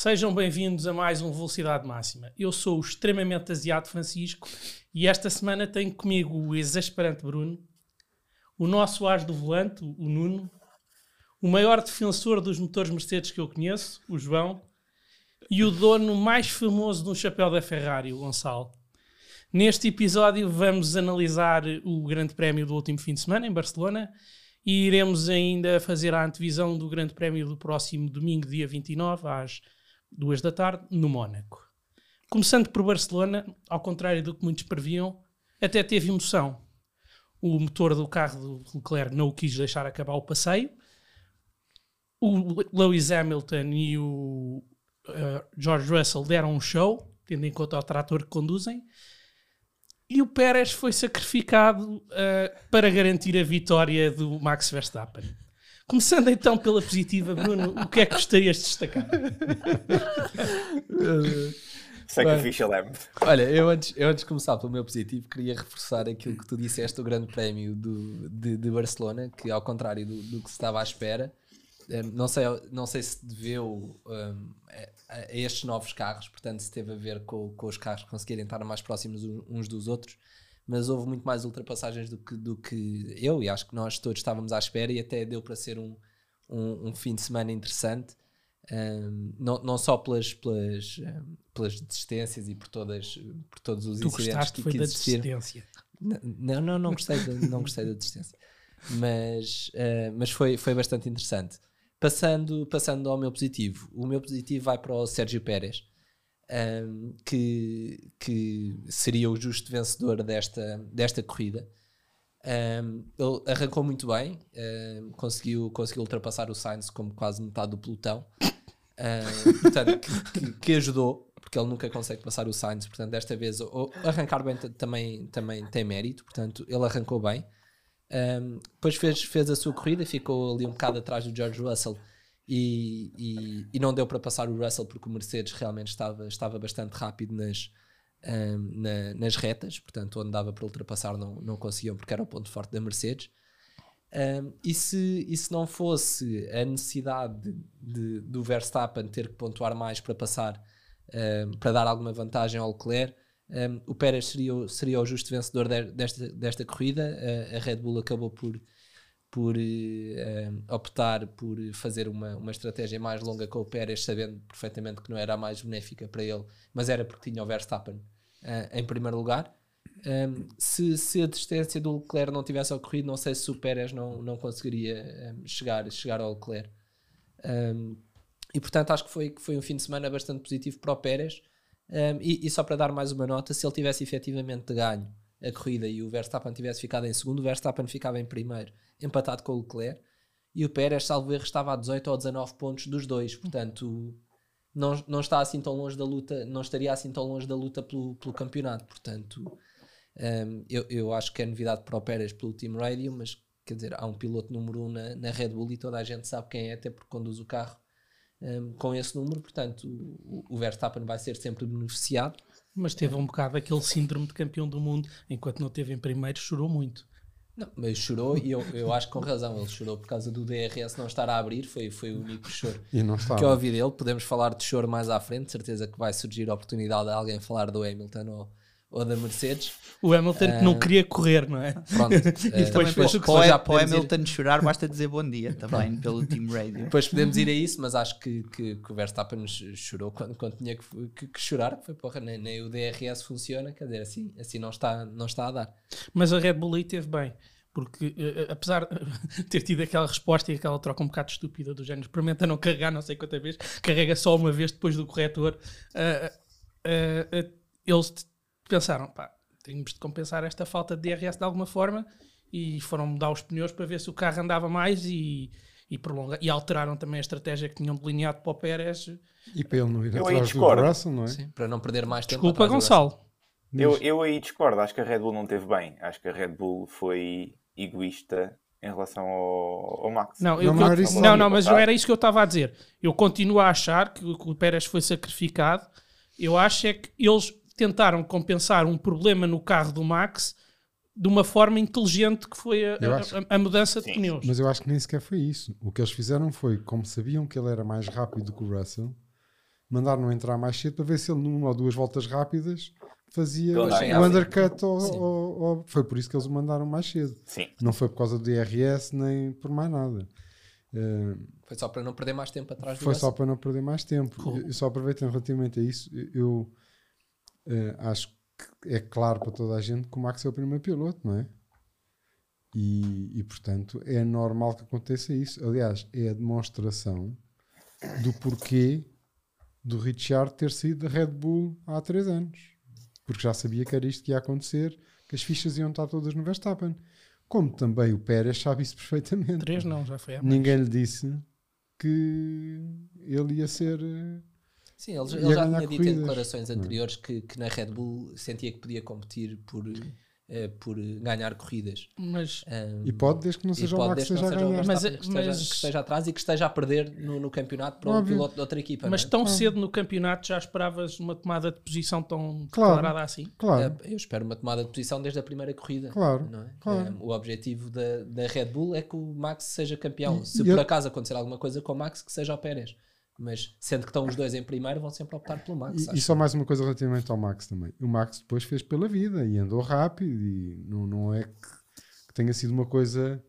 Sejam bem-vindos a mais um Velocidade Máxima. Eu sou o extremamente asiado Francisco e esta semana tenho comigo o exasperante Bruno, o nosso as do volante, o Nuno, o maior defensor dos motores Mercedes que eu conheço, o João, e o dono mais famoso um chapéu da Ferrari, o Gonçalo. Neste episódio vamos analisar o Grande Prémio do último fim de semana em Barcelona e iremos ainda fazer a antevisão do Grande Prémio do próximo domingo, dia 29, às 2 da tarde, no Mónaco. Começando por Barcelona, ao contrário do que muitos previam, até teve emoção. O motor do carro do Leclerc não o quis deixar acabar o passeio. O Lewis Hamilton e o uh, George Russell deram um show, tendo em conta o trator que conduzem. E o Pérez foi sacrificado uh, para garantir a vitória do Max Verstappen. Começando então pela positiva, Bruno, o que é que gostarias de destacar? Sacrificial Lamb. Olha, eu antes, eu antes de começar pelo meu positivo, queria reforçar aquilo que tu disseste do Grande Prémio do, de, de Barcelona, que ao contrário do, do, que se estava à espera, eh, não, sei, não sei se deveu um, a, a, estes novos carros, portanto, se teve a ver com, com os carros conseguirem estar mais próximos uns dos outros, mas houve muito mais ultrapassagens do que, do que eu, e acho que nós todos estávamos à espera, e até deu para ser um, um, um fim de semana interessante. Um, não, não só pelas, pelas, um, pelas desistências e por, todas, por todos os tu incidentes que, foi que da existiram. desistência. Não, não, não gostei da, não gostei da desistência. Mas, uh, mas foi, foi bastante interessante. Passando, passando ao meu positivo, o meu positivo vai para o Sérgio Pérez, um, que, que seria o justo vencedor desta, desta corrida. Um, ele arrancou muito bem, um, conseguiu, conseguiu ultrapassar o Sainz como quase metade do pelotão, portanto, que, que, que, ajudou, porque ele nunca consegue passar o Sainz, portanto, desta vez arrancar bem também, também tem mérito, portanto, ele arrancou bem. depois fez, fez a sua corrida, ficou ali um bocado atrás do George Russell e, e, e não deu para passar o Russell porque o Mercedes realmente estava, estava bastante rápido nas, um, na, nas retas, portanto, onde dava para ultrapassar não, não conseguiam porque era o ponto forte da Mercedes. Um, e, se, e se não fosse a necessidade de, de, do Verstappen ter que pontuar mais para passar, um, para dar alguma vantagem ao Leclerc, o Pérez seria, seria o justo vencedor de, desta, desta corrida. Uh, a Red Bull acabou por, por uh, optar por fazer uma, uma estratégia mais longa com o Pérez, sabendo perfeitamente que não era a mais benéfica para ele, mas era porque tinha o Verstappen uh, em primeiro lugar. Um, se, se, a distância do Leclerc não tivesse ocorrido, não sei se o Pérez não, não conseguiria um, chegar, chegar ao Leclerc. Um, e portanto acho que foi, foi um fim de semana bastante positivo para o Pérez. E, e, só para dar mais uma nota, se ele tivesse efetivamente ganho a corrida e o Verstappen tivesse ficado em segundo, o Verstappen ficava em primeiro empatado com o Leclerc, e o Pérez, salvo erro, estava a 18 ou 19 pontos dos dois, portanto não, não está assim tão longe da luta, não estaria assim tão longe da luta pelo, pelo campeonato, portanto um, eu, eu acho que é novidade para o Pérez pelo Team Radio, mas quer dizer, há um piloto número 1 um na, na Red Bull e toda a gente sabe quem é, até porque conduz o carro um, com esse número, portanto o, o Verstappen vai ser sempre beneficiado. Mas teve um bocado aquele síndrome de campeão do mundo, enquanto não teve em primeiro, chorou muito. Não, mas chorou e eu, eu acho que com razão. Ele chorou por causa do DRS não estar a abrir, foi, foi o único choro que eu ouvi dele. Podemos falar de choro mais à frente, certeza que vai surgir a oportunidade de alguém falar do Hamilton ou, ou da Mercedes. O Hamilton uh, que não ah, queria correr, não é? Pronto. e depois, depois, depois para o Hamilton ir... chorar, basta dizer bom dia também pelo Team Radio. Depois podemos ir a isso, mas acho que, que, que o Verstappen chorou quando, quando tinha que, que, que chorar, que foi porra, nem, nem, o DRS funciona, quer dizer, assim, assim não, está, não está a dar. Mas a Red Bull aí teve bem porque uh, apesar de ter tido aquela resposta e aquela troca um bocado estúpida do género, experimenta não carregar não sei quantas vezes, carrega só uma vez depois do corretor, uh, uh, eles pensaram, pá, temos de compensar esta falta de DRS de alguma forma e foram mudar os pneus para ver se o carro andava mais e, e, prolonga, e alteraram também a estratégia que tinham delineado para o Pérez. E para ele não ir atrás do Russell, não é? Sim, para não perder mais tempo. Desculpa, Gonçalo. Eu, eu aí discordo, acho que a Red Bull não teve bem. Acho que a Red Bull foi egoísta em relação ao, ao Max. Não, eu, não, eu, não, não, mas não era isso que eu estava a dizer. Eu continuo a achar que, que o Pérez foi sacrificado. Eu acho é que eles tentaram compensar um problema no carro do Max de uma forma inteligente que foi a, a, a mudança de pneus. Mas eu acho que nem sequer foi isso. O que eles fizeram foi, como sabiam que ele era mais rápido que o Russell, mandaram entrar mais cedo para ver se ele, numa ou duas voltas rápidas, fazia o undercut. Ou, ou, ou, foi por isso que eles o mandaram mais cedo. Sim. Não foi por causa do DRS nem por mais nada. Uh, foi só para não perder mais tempo atrás do Foi só para não perder mais tempo. Cool. Eu só aproveitando relativamente a isso, eu uh, acho que é claro para toda a gente que o Max é o primeiro piloto, não é? E, e portanto é normal que aconteça isso. Aliás, é a demonstração do porquê do Richard ter saído da Red Bull há três anos. Porque já sabia que era isto que ia acontecer, que as fichas iam estar todas no Verstappen. Como também o Pérez sabe isso perfeitamente. Três não, já foi. Ninguém lhe disse que ele ia ser. Sim, ele, ele já tinha dito em declarações anteriores que, que na Red Bull sentia que podia competir por uh, por ganhar corridas. Mas, um, e pode, desde que não seja o Max que esteja a ganhar. Mas, que, esteja, mas, que esteja atrás e que esteja a perder no, no campeonato para um piloto de outra equipa. Mas é? tão cedo no campeonato já esperavas uma tomada de posição tão claro, declarada assim? Claro. É, eu espero uma tomada de posição desde a primeira corrida. Claro. É? claro. É, o objetivo da, da Red Bull é que o Max seja campeão. E, Se e por eu... acaso acontecer alguma coisa com o Max, que seja o Pérez mas sendo que estão os dois em primeiro, vão sempre optar pelo Max. E, e só mais uma coisa relativamente ao Max também. O Max depois fez pela vida e andou rápido e não, não é que, que tenha sido uma coisa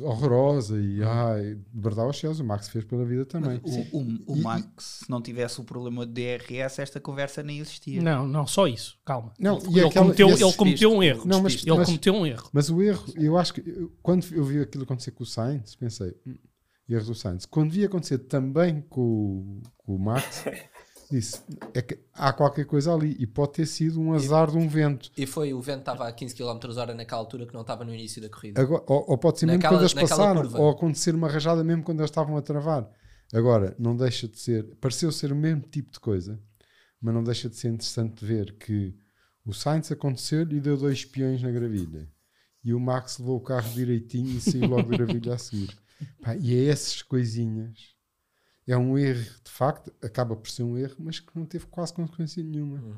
horrorosa e ai, de verdade aos céus, o Max fez pela vida também. O, o, o Max, se não tivesse o problema de DRS, esta conversa nem existia. Não, não, só isso, calma. Não, ele, aquela, cometeu, ele cometeu um erro. Não, mas, ele mas, cometeu um erro. Mas o erro, eu acho que quando eu vi aquilo acontecer com o Sainz, pensei, erros do Sainz. Quando via acontecer também com, com o Max, disse: é que há qualquer coisa ali e pode ter sido um azar de um vento. E foi o vento estava a 15 km hora naquela altura que não estava no início da corrida. Agora, ou, ou, pode ser mesmo naquela, quando eles passaram, curva. ou acontecer uma rajada mesmo quando eles estavam a travar. Agora, não deixa de ser, pareceu ser o mesmo tipo de coisa, mas não deixa de ser interessante ver que o Sainz aconteceu e deu dois espiões na gravilha. E o Max levou o carro direitinho e saiu logo da gravilha a seguir. Pá, e é essas coisinhas. É um erro, de facto, acaba por ser um erro, mas que não teve quase consequência nenhuma. Uhum.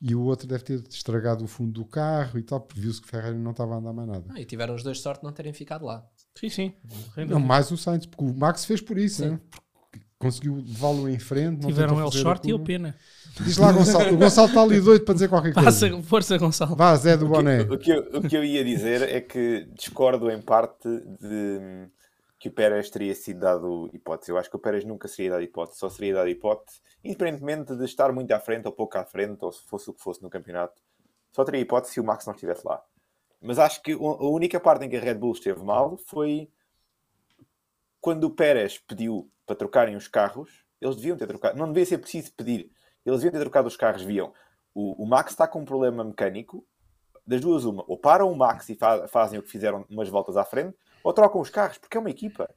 E o outro deve ter estragado o fundo do carro e tal, porque viu-se que o Ferrari não estava a andar mais nada. Ah, e tiveram os dois sorte de não terem ficado lá. Sim, sim. Não, mais o Sainz, porque o Max fez por isso, né? conseguiu levá-lo em frente. Tiveram ele sorte e eu pena. Diz lá, Gonçalo. O Gonçalo está ali doido para dizer qualquer coisa. Passa, força, Gonçalo. Vá, Zé do Boné. O que, o, que eu, o que eu ia dizer é que discordo em parte de que o Pérez teria sido dado hipótese. Eu acho que o Pérez nunca seria dado hipótese, só seria dado hipótese, independentemente de estar muito à frente ou pouco à frente, ou se fosse o que fosse no campeonato. Só teria hipótese se o Max não estivesse lá. Mas acho que a única parte em que a Red Bull esteve mal foi quando o Pérez pediu para trocarem os carros. Eles deviam ter trocado, não devia ser preciso pedir, eles deviam ter trocado os carros. Viam o, o Max está com um problema mecânico, das duas, uma, ou param o Max e fa fazem o que fizeram umas voltas à frente, ou trocam os carros, porque é uma equipa.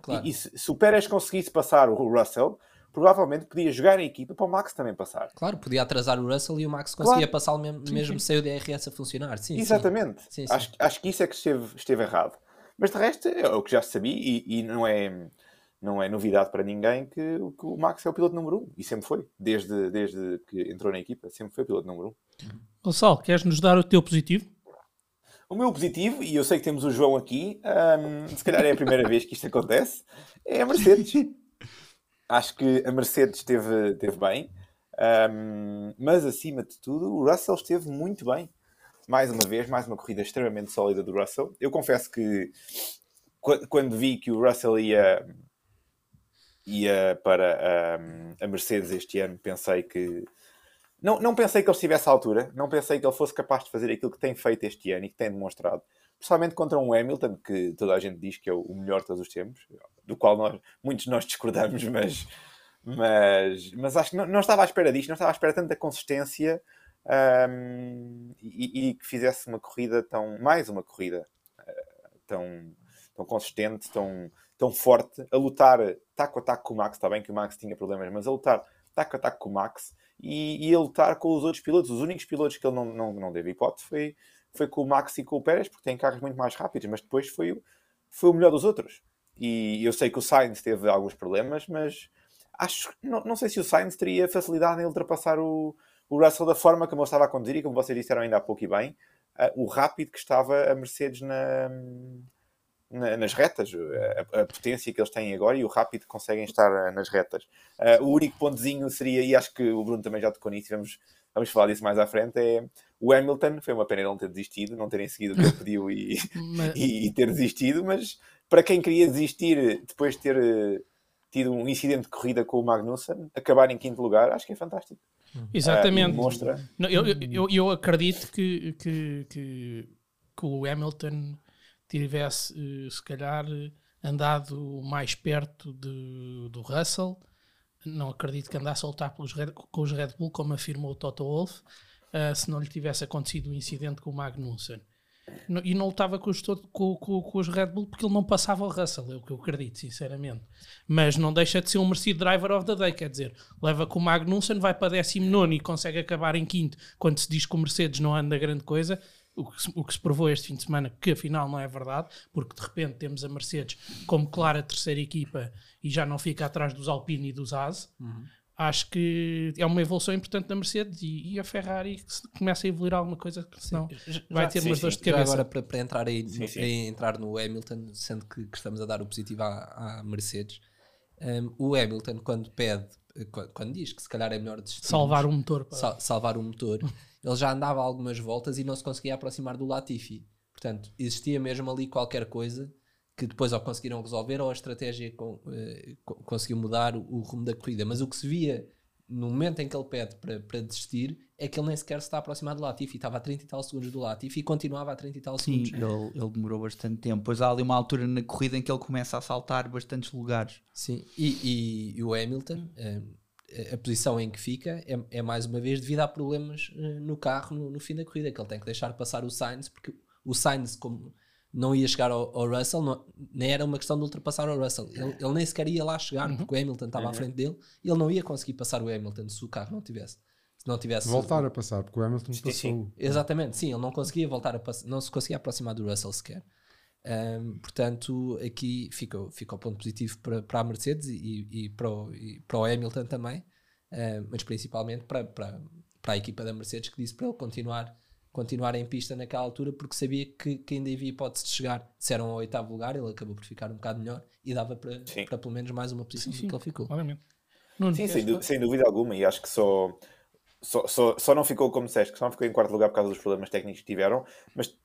Claro. E, e se, se, o Pérez conseguisse passar o Russell, provavelmente podia jogar a equipa para o Max também passar. Claro, podia atrasar o Russell e o Max conseguia claro. passá-lo mesmo, mesmo sem o DRS a funcionar. Sim, Exatamente. Sim. Sim, acho, acho que isso é que esteve, esteve errado. Mas de resto é o que já sabia e, e não, é, não é novidade para ninguém que, que, o Max é o piloto número um. E sempre foi. Desde, desde que entrou na equipa, sempre foi o piloto número um. Gonçalo, queres nos dar o teu positivo? O meu positivo, e eu sei que temos o João aqui, um, se calhar é a primeira vez que isto acontece, é a Mercedes. Acho que a Mercedes esteve, esteve bem, um, mas acima de tudo, o Russell esteve muito bem. Mais uma vez, mais uma corrida extremamente sólida do Russell. Eu confesso que quando vi que o Russell ia, ia para um, a Mercedes este ano, pensei que não, não pensei que ele estivesse à altura, não pensei que ele fosse capaz de fazer aquilo que tem feito este ano e que tem demonstrado, principalmente contra um Hamilton, que toda a gente diz que é o melhor de todos os tempos, do qual nós, muitos nós discordamos, mas, mas, mas acho que não, não estava à espera disto, não estava à espera tanta consistência um, e, e, que fizesse uma corrida tão, mais uma corrida uh, tão, tão consistente, tão, tão forte, a lutar taco a taco com o Max, está bem que o Max tinha problemas, mas a lutar taco a taco com o Max e, e a lutar com os outros pilotos. Os únicos pilotos que ele não, não, não teve hipótese foi, foi com o Max e com o Pérez, porque têm carros muito mais rápidos, mas depois foi, foi o melhor dos outros. E eu sei que o Sainz teve alguns problemas, mas acho não, não sei se o Sainz teria facilidade em ultrapassar o, o Russell da forma como ele estava a conduzir e como vocês disseram ainda há pouco e bem, uh, o rápido que estava a Mercedes na, nas retas, a, a, potência que eles têm agora e o rápido que conseguem estar nas retas. Uh, o único pontozinho seria, e acho que o Bruno também já tocou nisso, vamos, vamos falar disso mais à frente, é o Hamilton, foi uma pena ele não ter desistido, não terem seguido o que ele pediu e, mas... e, e, ter desistido, mas para quem queria desistir depois de ter eh, tido um incidente de corrida com o Magnussen, acabar em quinto lugar, acho que é fantástico. Exatamente. Uh, mostra... Não, eu, eu, eu acredito que, que, que, que o Hamilton tivesse, eh, se calhar, andado mais perto de, do Russell. Não acredito que andasse a soltar pelos Red, com os Red Bull, como afirmou o Toto Wolff, uh, se não lhe tivesse acontecido o um incidente com o Magnussen. E não lutava com os, com, com, com os Red Bull porque ele não passava o Russell, é o que eu acredito, sinceramente. Mas não deixa de ser um merecido driver of the day, quer dizer, leva com o Magnussen, vai para 19 e consegue acabar em quinto, quando se diz que o Mercedes não anda grande coisa, o que, se, o que se provou este fim de semana, que afinal não é verdade, porque de repente temos a Mercedes como clara terceira equipa e já não fica atrás dos Alpine e dos Haas. Uhum acho que é uma evolução importante da Mercedes e, e a Ferrari que começa a evoluir alguma coisa, senão já, vai ter sim, umas dores de cabeça. agora para, para entrar aí sim, sim. entrar no Hamilton, sendo que, que, estamos a dar o positivo à, à Mercedes, um, o Hamilton quando pede, quando, diz que se calhar é melhor salvar um motor, sal, salvar um motor, ele já andava algumas voltas e não se conseguia aproximar do Latifi. Portanto, existia mesmo ali qualquer coisa que depois ou conseguiram resolver ou a estratégia com, uh, conseguiu mudar o, o, rumo da corrida. Mas o que se via no momento em que ele pede para, para desistir é que ele nem sequer se está aproximado do Latifi, estava a 30 e tal segundos do Latifi e continuava a 30 e tal Sim, segundos. Ele, ele demorou bastante tempo. Pois há ali uma altura na corrida em que ele começa a saltar bastantes lugares. Sim, e, e, e o Hamilton, eh, a posição em que fica é, é, mais uma vez devido a problemas uh, no carro no, no, fim da corrida, que ele tem que deixar passar o Sainz, porque o Sainz, como não ia chegar ao, ao Russell, não, nem era uma questão de ultrapassar o Russell. Ele, ele nem sequer ia lá chegar, uhum. porque o Hamilton estava uhum. à frente dele e ele não ia conseguir passar o Hamilton se o carro não tivesse. Se não tivesse voltar a passar, porque o Hamilton sim, passou. Sim. Exatamente, sim, ele não conseguia voltar a passar, não se conseguia aproximar do Russell sequer. Um, portanto, aqui fica, fica o ponto positivo para, para a Mercedes e, e, para o, e para o Hamilton também, um, mas principalmente para, para, para a equipa da Mercedes que disse para ele continuar continuar em pista naquela altura porque sabia que, que ainda havia hipótese de chegar. Disseram ao oitavo lugar, ele acabou por ficar um bocado melhor e dava para, para pelo menos mais uma posição sim, sim, que ele ficou. Claramente. sim, sem, sem, dúvida alguma, e acho que só, só, só, só não ficou, como disseste, que só não ficou em quarto lugar por causa dos problemas técnicos que tiveram, mas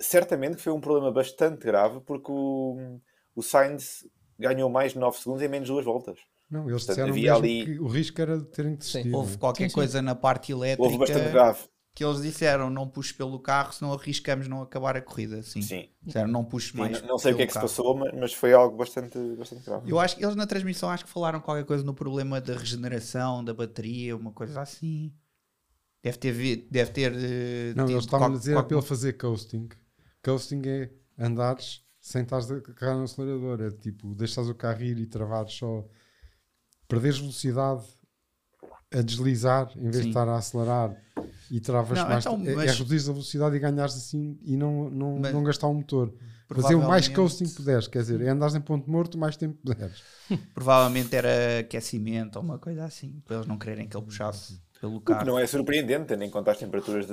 certamente foi um problema bastante grave porque o, o Sainz ganhou mais de 9 segundos em menos de duas voltas. Não, eles Portanto, disseram ali... que o risco era de terem que desistir. Houve qualquer coisa na parte elétrica. Houve bastante grave que eles disseram não puxe pelo carro, senão arriscamos não acabar a corrida. Sim. Sim. Disseram não puxe mais. Não, não sei o que é que carro. se passou, mas foi algo bastante, bastante grave. Eu acho que eles na transmissão acho que falaram qualquer coisa no problema da regeneração da bateria, uma coisa assim. Deve ter. Deve ter uh, não, eles estavam a dizer qual... para ele fazer coasting. Coasting é andares sem estar a carregar no acelerador. É tipo, deixas o carro ir e travares só. Perderes velocidade a deslizar em vez Sim. de estar a acelerar e travas não, mais. Então, é, mas... é reduzir a velocidade e ganhares assim e não, não, mas... não gastar o motor. Fazer o mais coasting que puderes, quer dizer, é andares em ponto morto o mais tempo puderes. Provavelmente era aquecimento ou uma coisa assim, para eles não quererem que ele puxasse pelo carro. O que não é surpreendente, tendo em conta as temperaturas de,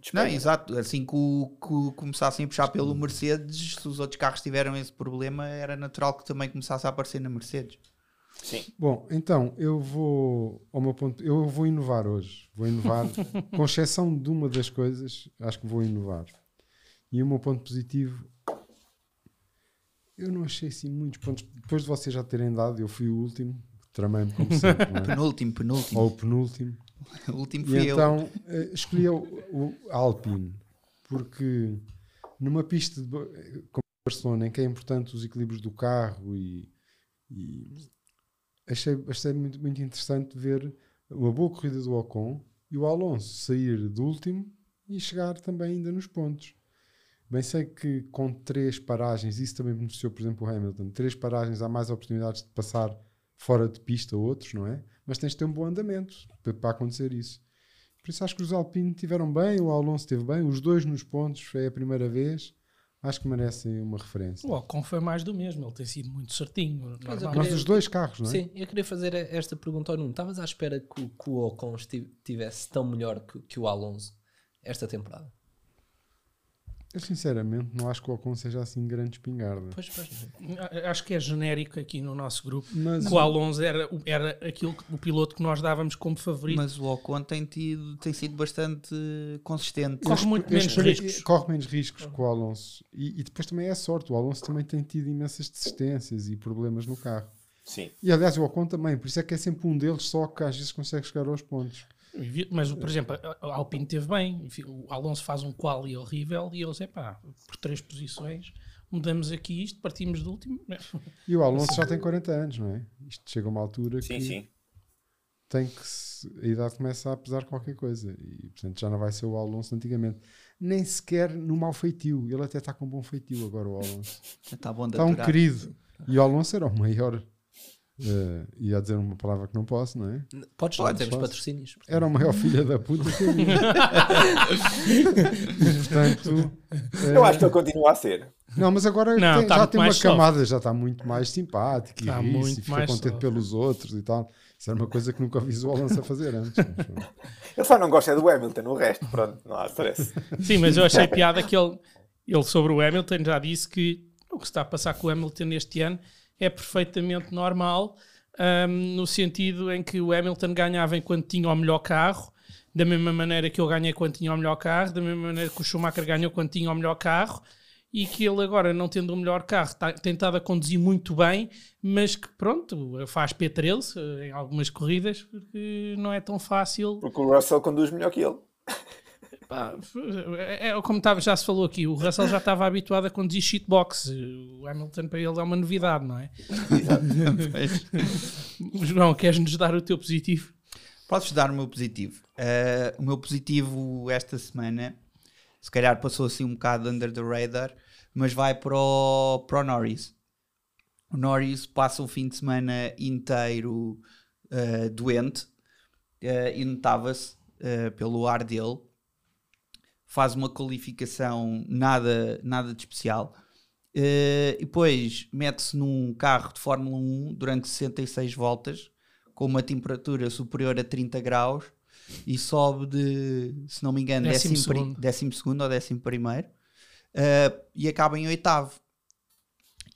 de Não, exato. Assim que, o, que começassem a puxar pelo Mercedes, se os outros carros tiveram esse problema, era natural que também começasse a aparecer na Mercedes. Sim. Bom, então eu vou ao meu ponto, eu vou inovar hoje. Vou inovar, com exceção de uma das coisas, acho que vou inovar. E o meu ponto positivo, eu não achei assim muitos pontos. Depois de vocês já terem dado, eu fui o último, tramei-me como sempre. É? penúltimo, penúltimo. Ou o penúltimo. o último fui e eu. então eh, escolhi o, o Alpine, porque numa pista de, como Barcelona, em que é importante os equilíbrios do carro e, e achei, achei muito, muito interessante ver uma boa corrida do Ocon e o Alonso sair do último e chegar também ainda nos pontos. Bem sei que com três paragens, isso também beneficiou, por exemplo, o Hamilton. Três paragens há mais oportunidades de passar fora de pista outros, não é? Mas tens de ter um bom andamento para acontecer isso. Por isso acho que os Alpine tiveram bem, o Alonso esteve bem, os dois nos pontos, foi a primeira vez acho que merecem uma referência. O Ocon foi mais do mesmo, ele tem sido muito certinho. Mas os dois carros, não é? Sim, eu queria fazer esta pergunta ao Nuno. Estavas à espera que, que o Ocon estivesse tão melhor que, que, o Alonso esta temporada? Eu sinceramente não acho que o Ocon seja assim grande espingarda. Pois, pois. Acho que é genérico aqui no nosso grupo. Mas, o Alonso era, era aquilo, o piloto que nós dávamos como favorito. Mas o Ocon tem, tido, tem sido bastante consistente. Corre muito menos riscos. Corre menos riscos que o Alonso. E, e, depois também é sorte. O Alonso também tem tido imensas desistências e problemas no carro. Sim. E aliás o Ocon também. Por isso é que é sempre um deles só que às vezes consegue chegar aos pontos. Mas, por exemplo, a Alpine teve bem. O Alonso faz um quali horrível e eles, é pá, por três posições, mudamos aqui isto, partimos do último. E o Alonso já tem 40 anos, não é? Isto chega a uma altura sim, que sim. tem que se, a idade começa a pesar qualquer coisa e, portanto, já não vai ser o Alonso antigamente. Nem sequer no mau feitio. Ele até está com um bom feitio agora, o Alonso. Está bom Está um querido. E o Alonso era o maior Uh, ia dizer uma palavra que não posso, não é? Podes lá, temos patrocínios. Portanto. Era o maior filho da puta que havia. portanto. Uh, eu acho que ele continua a ser. Não, mas agora não, tem, tá já tem uma camada, já está muito mais simpático e tá ri e fica contente soft. pelos outros e tal. Isso era uma coisa que nunca vi o Alonso a fazer antes. ele só não gosta do Hamilton, o resto, pronto, não há stress. Sim, mas eu achei piada que ele, ele sobre o Hamilton já disse que o que está a passar com o Hamilton este ano é perfeitamente normal, um, no sentido em que o Hamilton ganhava enquanto tinha o melhor carro, da mesma maneira que eu ganhei quando tinha o melhor carro, da mesma maneira que o Schumacher ganhou quando tinha o melhor carro, e que ele agora, não tendo o melhor carro, tá, tem estado a conduzir muito bem, mas que pronto, faz P13 eh, em algumas corridas, porque não é tão fácil. Porque o Russell conduz melhor que ele. Pá, é, é, como tava, já se falou aqui, o Russell já estava habituado a conduzir shitbox. O Hamilton para ele é uma novidade, não é? João, queres-nos dar o teu positivo? Podes dar o meu positivo. Uh, o meu positivo esta semana, se calhar passou assim um bocado under the radar, mas vai para o, para o Norris. O Norris passa o fim de semana inteiro uh, doente uh, e notava-se pelo ar dele faz uma qualificação nada, nada de especial. Uh, e depois mete-se num carro de Fórmula 1 durante 66 voltas, com uma temperatura superior a 30 graus, e sobe de, se não me engano, décimo, décimo, segundo. décimo segundo ou décimo primeiro, uh, e acaba em oitavo.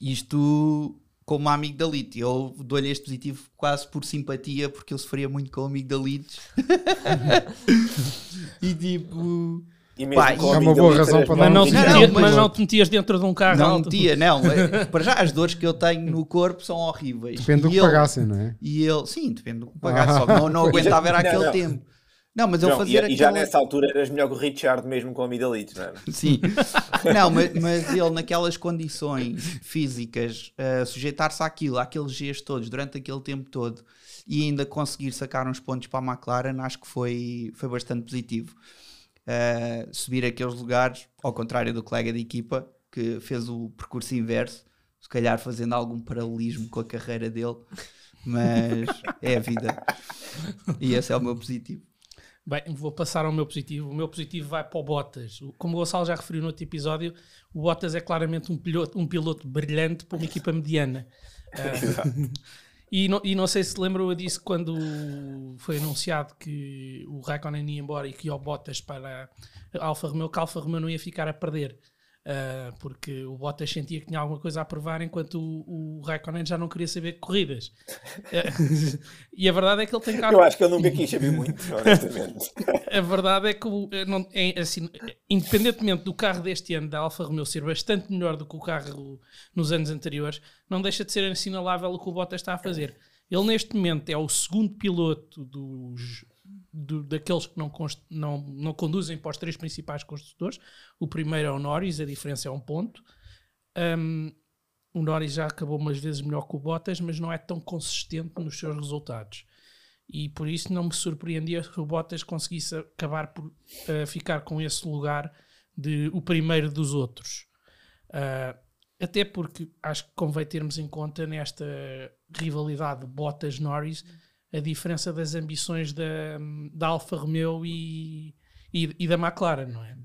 Isto como amigo da Lite. Eu dou-lhe este positivo quase por simpatia, porque eu sofria muito com o amigo da Lite. e tipo e mesmo Pá, é uma boa razão para mas não, te metia, não, mas não te metias dentro de um carro Não metia, não. É, para já as dores que eu tenho no corpo são horríveis. Depende do que pagassem, não é? E ele, sim, depende do que pagassem. Ah. Só não, não aguentava era aquele não, tempo. Não, mas eu fazia. E, e já nessa altura eras melhor que o Richard mesmo com a Midalite, não é? Sim. não, mas, mas, ele naquelas condições físicas, uh, sujeitar-se àquilo, àqueles gestos todos, durante aquele tempo todo, e ainda conseguir sacar uns pontos para a McLaren, acho que foi, foi bastante positivo uh, subir aqueles lugares, ao contrário do colega de equipa que fez o percurso inverso, se calhar fazendo algum paralelismo com a carreira dele, mas é a vida. E esse é o meu positivo. Bem, vou passar ao meu positivo. O meu positivo vai para o Bottas. Como o Gonçalo já referiu no outro episódio, o Bottas é claramente um piloto, um piloto brilhante para uma equipa mediana. Uh, E não, e não sei se lembram, eu disse quando foi anunciado que o Raikkonen ia embora e que ia o Bottas para a Alfa Romeo, que a Alfa Romeo não ia ficar a perder. Uh, porque o Bottas sentia que tinha alguma coisa a provar, enquanto o, o Raikkonen já não queria saber corridas. Uh, e a verdade é que ele tem carro. Eu acho que ele nunca quis saber muito, honestamente. a verdade é que, não, é, assim, independentemente do carro deste ano da Alfa Romeo ser bastante melhor do que o carro nos anos anteriores, não deixa de ser assinalável o que o Bottas está a fazer. Ele, neste momento, é o segundo piloto dos do, daqueles que não, não, não conduzem para os três principais construtores. O primeiro é o Norris, a diferença é um ponto. Um, o Norris já acabou umas vezes melhor que o Bottas, mas não é tão consistente nos seus resultados. E por isso não me surpreendia que o Bottas conseguisse acabar por uh, ficar com esse lugar de o primeiro dos outros. Uh, até porque acho que convém termos em conta nesta rivalidade Bottas-Norris a diferença das ambições da, da Alfa Romeo e, e, e, da McLaren, não é?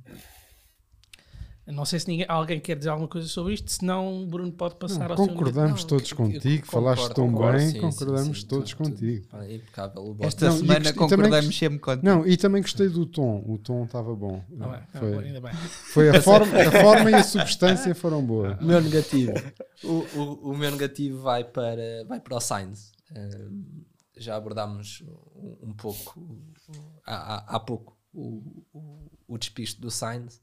Não sei se ninguém, alguém quer dizer alguma coisa sobre isto, senão o Bruno pode passar não, ao Concordamos seu todos contigo, falaste tão concordo, bem, sim, concordamos sim, todos tu, contigo. Tu, impecável. Esta não, semana concordamos sempre contigo. Não, e também gostei do tom, o tom estava bom. Ah, bem, ah, foi, ainda bem. foi a, forma, a forma e a substância foram boas. O meu negativo. o, o, o, meu negativo vai para, vai para o Sainz. Uh, já abordámos um, um pouco há, pouco o, o, o despiste do Sainz.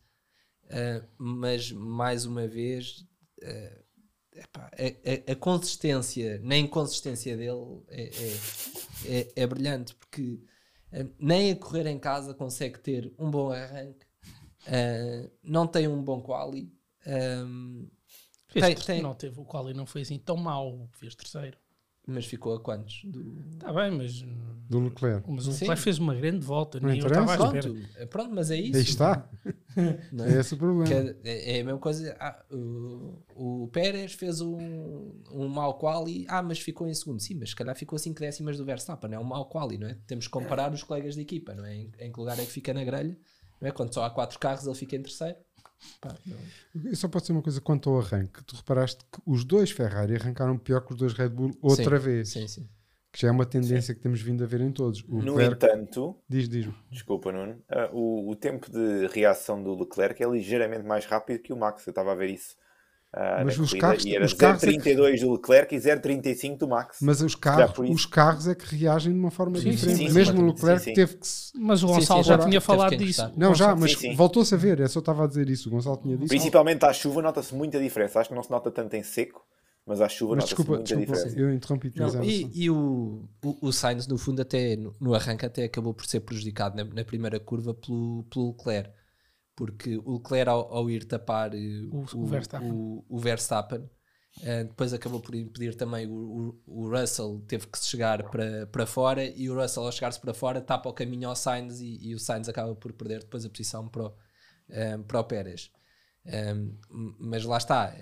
Uh, mas mais uma vez uh, epá, a, a, a, consistência na inconsistência dele é, é, é, é brilhante porque uh, nem a correr em casa consegue ter um bom arranque não tem um bom quali um, tem, tem, não teve o quali não foi assim tão mau fez terceiro mas ficou a quantos? Está bem, mas. Do Leclerc. Mas o Leclerc Sim. fez uma grande volta. Não nem eu estava à Pronto, pronto, mas é isso. Aí está. Não é? é esse o problema. É, é, a mesma coisa. Ah, o, o Pérez fez um, um mau quali. Ah, mas ficou em segundo. Sim, mas se calhar ficou 5 décimas do Verstappen. É um mau quali, não é? Temos que comparar os colegas de equipa, não é? Em, em que lugar é que fica na grelha. Não é? Quando só há 4 carros, ele fica em terceiro. Pá, Só pode ser uma coisa quanto ao arranque. Tu reparaste que os dois Ferrari arrancaram pior que os dois Red Bull outra sim, vez. Sim, sim. Que já é uma tendência sim. que temos vindo a ver em todos. O no Leclerc... entanto, diz, diz. Desculpa, Nuno. Uh, o, o tempo de reação do Leclerc é ligeiramente mais rápido que o Max. Eu estava a ver isso Uh, mas os carros, e era os carros 0,32 é que... do Leclerc e 0,35 do Max. Mas os carros, os carros é que reagem de uma forma sim, diferente. Sim, sim, Mesmo o Leclerc teve que se... Mas o Gonçalo já tinha falado disso. Não, já, mas voltou-se a ver. Eu só estava a dizer isso. O Gonçalo tinha dito. Principalmente à chuva nota-se muita diferença. Acho que não se nota tanto em seco. Mas à chuva mas desculpa, muita desculpa, diferença. Eu interrompi não, E, e o, o, o, Sainz, no fundo, até no, no arranque, até acabou por ser prejudicado na, na primeira curva pelo, pelo Leclerc porque o Leclerc ao, ao ir tapar eh, o, o, Verstappen, o, o Verstappen uh, depois acabou por impedir também o, o, Russell, teve que chegar para, para fora e o Russell ao chegar-se para fora tapa o caminho ao Sainz e, e, o Sainz acaba por perder depois a posição para o, um, eh, para o Pérez. Um, mas lá está,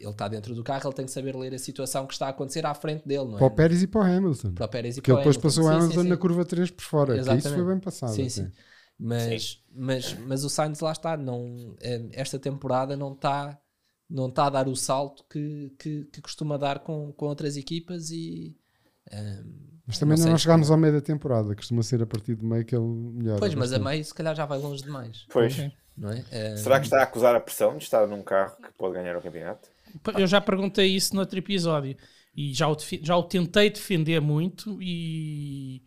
ele está dentro do carro, ele tem que saber ler a situação que está a acontecer à frente dele, não é? Para o Pérez e para o Hamilton. Para o Pérez e Porque para ele depois passou o Hamilton sim, sim. na curva 3 por fora, isso foi bem passado. Sim, sim. Mas, mas, mas o Sainz lá está, não, é, esta temporada não está não está a dar o salto que, que, que costuma dar com, com outras equipas e um, mas também não, não chegámos ao meio da temporada, costuma ser a partir do meio que ele melhora. Pois, mas a meio se calhar já vai longe demais. Pois. Não é? Um, Será que está a acusar a pressão de estar num carro que pode ganhar o campeonato? Eu já perguntei isso no outro episódio e já o, já o tentei defender muito e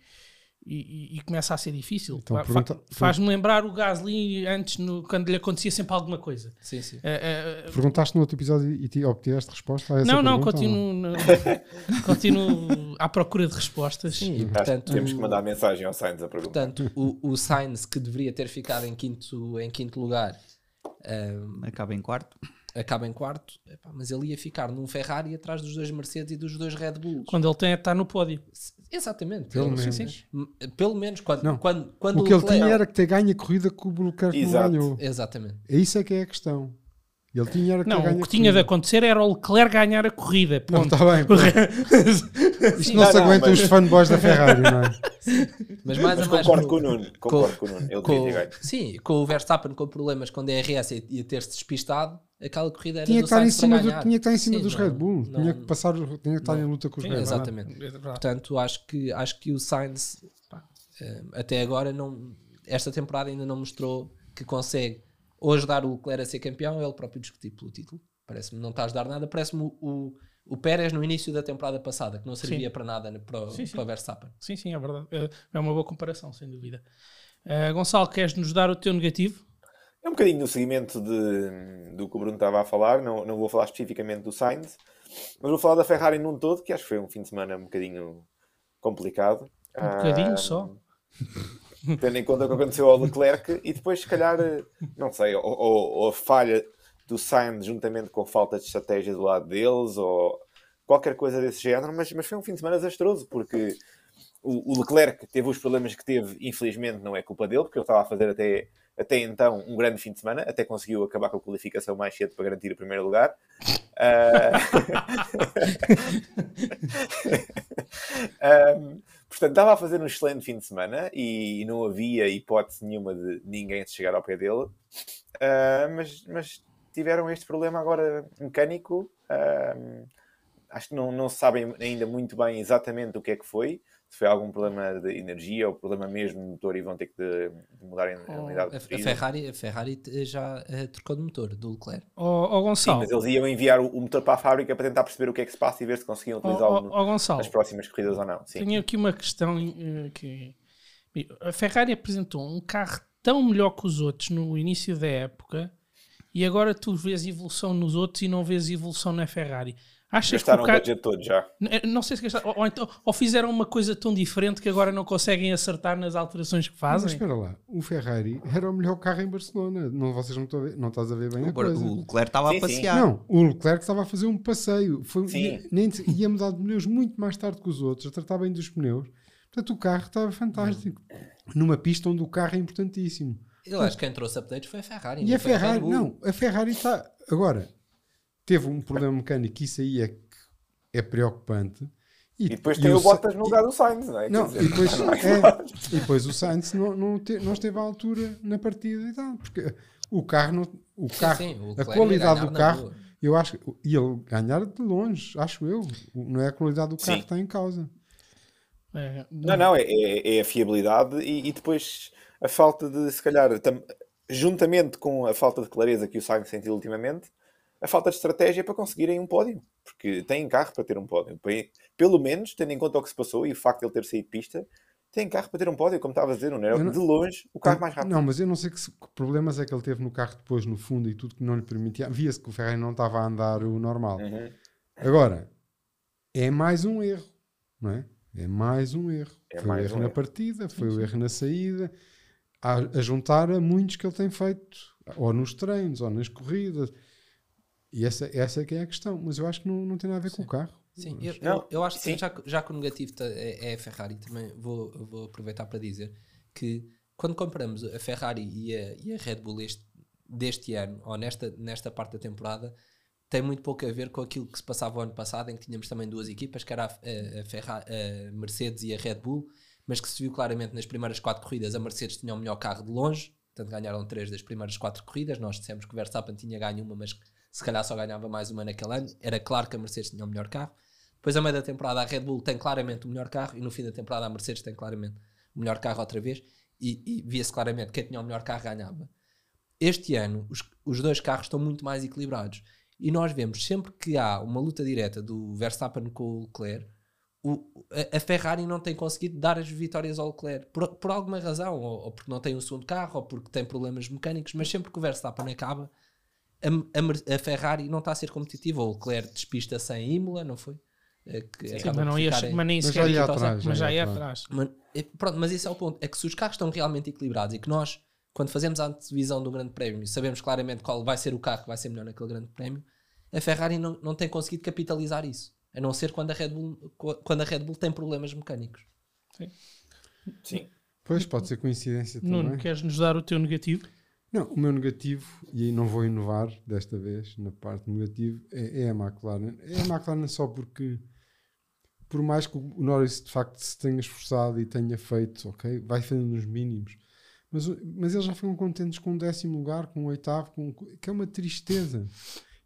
e, e, começa a ser difícil. Então, Fa Faz-me lembrar o Gasly antes, no, quando lhe acontecia sempre alguma coisa. Sim, sim. Uh, uh, Perguntaste no outro episódio e te obtiveste resposta a essa Não, não, continuo, não? continuo à procura de respostas. Sim, e, portanto, temos que mandar mensagem ao Sainz a perguntar. Portanto, o, o Sainz, que deveria ter ficado em quinto, em quinto lugar, um, acaba em quarto. Acaba em quarto, Epá, mas ele ia ficar num Ferrari atrás dos dois Mercedes e dos dois Red Bulls. Quando ele tem a estar no pódio. Exatamente. Pelo ele, menos. Sim, sim. Pelo menos quando, não. quando, quando o que ele tinha era que ter ganho a corrida que o Leclerc não ganhou. Exatamente. Isso é que é a questão. Ele tinha era que não, o que tinha de acontecer era o Leclerc ganhar a corrida. Ponto. Não, está bem. Isto não, não se aguenta mas... os fanboys da Ferrari, não é? Mas mais mas a mais. Concordo com, com o Nuno. Concordo com, com o Nuno. Ele com, Sim, com o Verstappen com problemas com DRS e, e ter-se despistado, aquela corrida era tinha que estar em cima do, Tinha que estar em cima Sim, dos não, Red Bull. Não, tinha que passar, tinha que estar não, em luta com os Red Bull. Exatamente. É Portanto, acho que, acho que o Sainz, pá, eh, até agora, não, esta temporada ainda não mostrou que consegue ou ajudar o Leclerc a ser campeão ou ele próprio discutir pelo título. Parece-me não está a ajudar nada. Parece-me o, o, o, Pérez no início da temporada passada, que não servia sim. para nada para, sim, sim. para o Verstappen. Sim, sim, é verdade. É, é uma boa comparação, sem dúvida. Uh, Gonçalo, queres nos dar o teu negativo? É um bocadinho no seguimento de, do que o Bruno estava a falar. Não, não vou falar especificamente do Sainz, mas vou falar da Ferrari num todo, que acho que foi um fim de semana um bocadinho complicado. Um bocadinho uh, só. Tendo em conta o que aconteceu ao Leclerc e depois, se calhar, não sei, ou, ou, ou a falha do Sainz juntamente com falta de estratégia do lado deles ou qualquer coisa desse género, mas, mas foi um fim de semana desastroso porque o, o, Leclerc teve os problemas que teve, infelizmente não é culpa dele, porque ele estava a fazer até, até então um grande fim de semana, até conseguiu acabar com a qualificação mais cedo para garantir o primeiro lugar. Uh... um, portanto, estava a fazer um excelente fim de semana e, não havia hipótese nenhuma de ninguém chegar ao pé dele, uh, mas, mas tiveram este problema agora mecânico. Um, acho que não, não sabem ainda muito bem exatamente o que é que foi. Se foi algum problema de energia ou problema mesmo de motor e vão ter que de, de mudar a oh, unidade de a, Ferrari, a Ferrari já uh, trocou de motor do Leclerc. Oh, oh, Gonçalo. Sim, mas eles iam enviar o, o, motor para a fábrica para tentar perceber o que é que se passa e ver se conseguiam utilizá-lo oh, oh, nas próximas corridas ou não. Sim. Tenho aqui uma questão uh, que a Ferrari apresentou um carro tão melhor que os outros no início da época e agora tu vês evolução nos outros e não vês evolução na Ferrari. Achas gastaram que o, o budget todo já. Eh, não sei se gastaram. Ou, ou, então, ou, fizeram uma coisa tão diferente que agora não conseguem acertar nas alterações que fazem. Mas espera lá, o Ferrari era o melhor carro em Barcelona. Não, vocês não, estão a ver, não estás a ver bem o, a coisa. O Leclerc estava a passear. Não, o Leclerc estava a fazer um passeio. Foi, sim. Nem, ia mudar de pneus muito mais tarde que os outros, a tratar bem dos pneus. Portanto, o carro estava fantástico. Numa pista onde o carro é importantíssimo. Eu acho que quem trouxe updates foi a Ferrari. E a Ferrari, a não, a Ferrari está. Agora, teve um problema mecânico, isso aí é, é preocupante. E, e depois tem o, o Bottas no lugar do Sainz, não é? Não, dizer, e, depois, é, e depois o Sainz não, não, te, não esteve à altura na partida e tal, porque o carro, não, o carro sim, sim, o a qualidade do carro, eu acho que ele ganhar de longe, acho eu, não é a qualidade do carro sim. que está em causa. É, não, não, é, é, é a fiabilidade e, e, depois a falta de, se calhar, tam, juntamente com a falta de clareza que o Sainz sentiu ultimamente, a falta de estratégia para conseguirem um pódio, porque têm carro para ter um pódio. Pelo menos, tendo em conta o que se passou e o facto de ele ter saído de pista, tem carro para ter um pódio, como estava a dizer, não era não, de longe o carro mais rápido. Não, mas eu não sei que, que, problemas é que ele teve no carro depois, no fundo, e tudo que não lhe permitia. Via-se que o Ferrari não estava a andar o normal. Uhum. Agora, é mais um erro, não é? É mais um erro. É foi o erro um na erro. partida, foi sim, o erro na saída, a, a, juntar a muitos que ele tem feito, ou nos treinos, ou nas corridas. E essa, essa é que é a questão. Mas eu acho que não, não tem nada a ver sim. com o carro. Sim, eu, eu, eu, acho que já, já que o negativo é, é a Ferrari, também vou, vou aproveitar para dizer que quando comparamos a Ferrari e a, e a Red Bull este, deste ano, ou nesta, nesta parte da temporada, tem muito pouco a ver com aquilo que se passava o ano passado, em que tínhamos também duas equipas, que era a, a, Ferrari, a Mercedes e a Red Bull, mas que se viu claramente nas primeiras quatro corridas a Mercedes tinha o melhor carro de longe, portanto ganharam três das primeiras quatro corridas. Nós dissemos que o Verstappen tinha ganho uma, mas se calhar só ganhava mais uma naquele ano. Era claro que a Mercedes tinha o melhor carro. Depois, a meio da temporada, a Red Bull tem claramente o melhor carro e no fim da temporada, a Mercedes tem claramente o melhor carro outra vez. E, e via-se claramente que quem tinha o melhor carro ganhava. Este ano, os, os dois carros estão muito mais equilibrados e nós vemos sempre que há uma luta direta do Verstappen com o Leclerc, o, a, a, Ferrari não tem conseguido dar as vitórias ao Leclerc por, por alguma razão, ou, ou, porque não tem um segundo carro, ou porque tem problemas mecânicos, mas sempre que o Verstappen acaba, a, a, Ferrari não está a ser competitiva. O Leclerc despista sem Imola, não foi? É que Sim, mas, não ia, mas nem sequer ia atrás, mas já ia atrás. Mas, é, pronto, mas esse é o ponto: é que se os carros estão realmente equilibrados e que nós, quando fazemos a antevisão do Grande Prémio, sabemos claramente qual vai ser o carro que vai ser melhor naquele Grande Prémio, a Ferrari não, não tem conseguido capitalizar isso. A não ser quando a Red Bull, quando a Red Bull tem problemas mecânicos. Sim. Sim. Pois, pode ser coincidência Nuno, também. queres nos dar o teu negativo? Não, o meu negativo, e não vou inovar desta vez na parte negativa, é, é a McLaren. É a McLaren só porque, por mais que o Norris de facto se tenha esforçado e tenha feito, ok, vai fazendo nos mínimos, mas, mas eles já foram contentes com o décimo lugar, com o oitavo, com, que é uma tristeza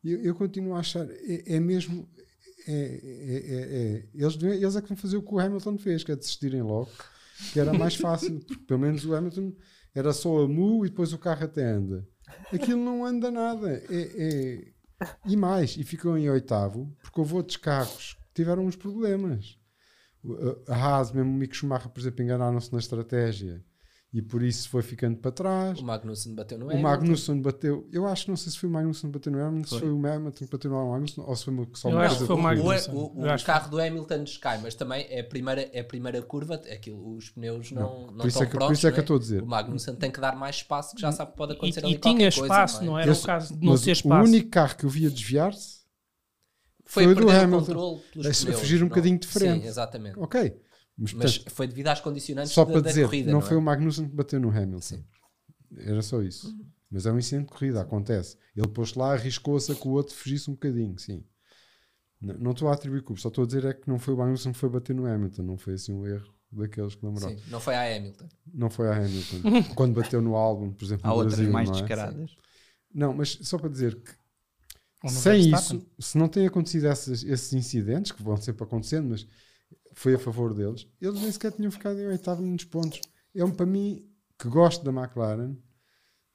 eu, eu continuo a achar, é, é mesmo. É, é, é, é, eles, eles é que vão fazer o que o Hamilton fez, que é desistirem logo, que era mais fácil, porque pelo menos o Hamilton era só a mu e depois o carro até anda. Aquilo não anda nada. É, e mais, e ficou em oitavo, porque houve outros carros que tiveram uns problemas. A Haas, mesmo o Mick Schumacher, por exemplo, enganaram-se na estratégia e por isso foi ficando para trás. O Magnussen bateu no Hamilton. O Magnussen bateu, eu acho, não sei se foi o Magnussen que bateu no Hamilton, se foi o Hamilton que bateu no Magnussen ou se foi só eu acho que foi o Magnussen. O, o, o carro do Hamilton descai, mas também é a primeira, é a primeira curva, aquilo, os pneus não, não, não estão é que, prontos. Por isso é que eu é? estou a dizer. O Magnussen tem que dar mais espaço, que já sabe que pode acontecer e, ali e tinha espaço, coisa, não, é? não era o caso de não ter espaço. O único carro que eu via desviar-se foi, foi do Hamilton. A fugir um bocadinho diferente. Sim, exatamente. Ok. Mas, mas foi devido às condicionantes só da, para dizer, corrida, não, não foi é? o Magnussen que bateu no Hamilton. Sim. Era só isso. Uhum. Mas é um incidente de corrida, acontece. Ele pôs lá, arriscou-se a que o outro fugisse um bocadinho, sim. Não, não estou a atribuir culpa, só estou a dizer é que não foi o Magnussen que foi bater no Hamilton, não foi assim um erro daqueles que lembraram. Sim, não foi a Hamilton. Não foi a Hamilton. Quando bateu no álbum, por exemplo, Há no outras Brasil, mais é? descaradas. Não, mas só para dizer que sem isso, se não têm acontecido esses, esses incidentes, que vão sempre acontecendo, mas foi a favor deles, eles nem sequer tinham ficado em oitavo nos pontos. É um, para mim, que gosto da McLaren,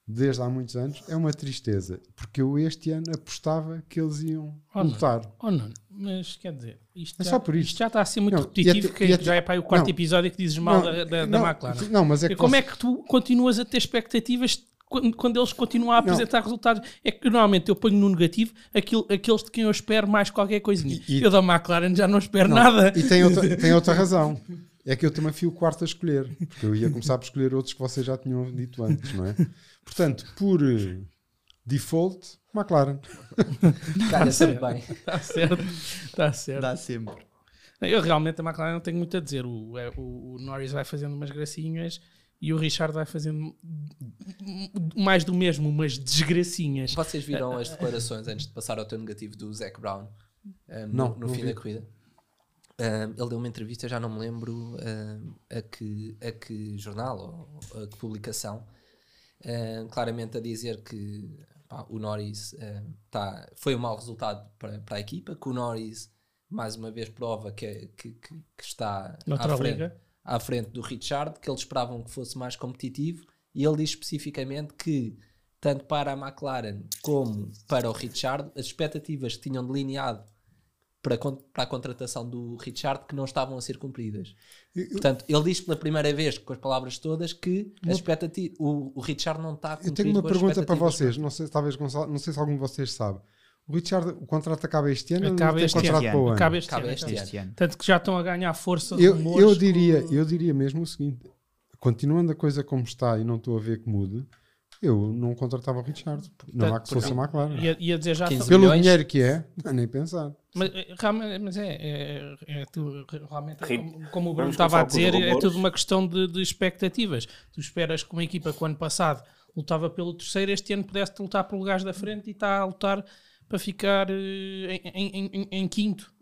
desde há muitos anos, é uma tristeza, porque eu este ano apostava que eles iam oh, lutar. Não. Oh, não, mas quer dizer, isto, é já, só por isto. já está a ser muito não, repetitivo, até, que até, já é para o quarto não, episódio que dizes mal da, da, da McLaren. Não, mas é que como é que tu continuas a ter expectativas quando, quando eles continuam a apresentar não. resultados? É que normalmente eu ponho no negativo aquilo, aqueles de quem eu espero mais qualquer coisinha. E, eu da McLaren já não espero nada. E tem outra, tem outra razão. É que eu também fui o quarto a escolher, porque eu ia começar por escolher outros que vocês já tinham dito antes, não é? Portanto, por eh, default, McLaren. Está sempre bem. Está certo. Está certo. Dá sempre. Eu realmente a McLaren não tenho muito a dizer. O, é, o, o Norris vai fazendo umas gracinhas e o Richard vai fazendo mais do mesmo, umas desgracinhas. Vocês viram as declarações antes de passar ao teu negativo do Zac Brown um, eh, não, no, no não fim vi. da corrida? Uh, ele deu uma entrevista, já não me lembro uh, a, que, a que jornal ou a que publicação, claramente a dizer que pá, o Norris tá, foi um mau resultado para, para a equipa, que o Norris mais uma vez prova que, que, que, que está à frente, à frente, do Richard, que eles esperavam que fosse mais competitivo, e ele diz especificamente que tanto para a McLaren como para o Richard, as expectativas que tinham delineado para, para a contratação do Richard que não estavam a ser cumpridas. Eu, Portanto, ele diz pela primeira vez, com as palavras todas, que a expectativa, o, o Richard não está a cumprir Eu tenho uma pergunta para vocês, não sei, talvez, não sei se algum de vocês sabe. O Richard, o contrato acaba este ano acaba este contrato ano. para? Acaba este, acaba ano, este, este ano. Tanto que já estão a ganhar força eu, eu diria, com... eu diria mesmo o seguinte, continuando a coisa como está e não estou a ver que mude, eu não contratava o Richard. Não há que fosse a McLaren. Ia, ia dizer já Pelo milhões. dinheiro que é, nem pensar. Mas, eh, mas é, é, é, tudo, realmente, como, como, o Bruno estava a dizer, é tudo uma questão de, de, expectativas. Tu esperas que uma equipa que o ano passado lutava pelo terceiro, este ano pudesse lutar pelo lugares da frente e está a lutar para ficar eh, em, em, em, em quinto.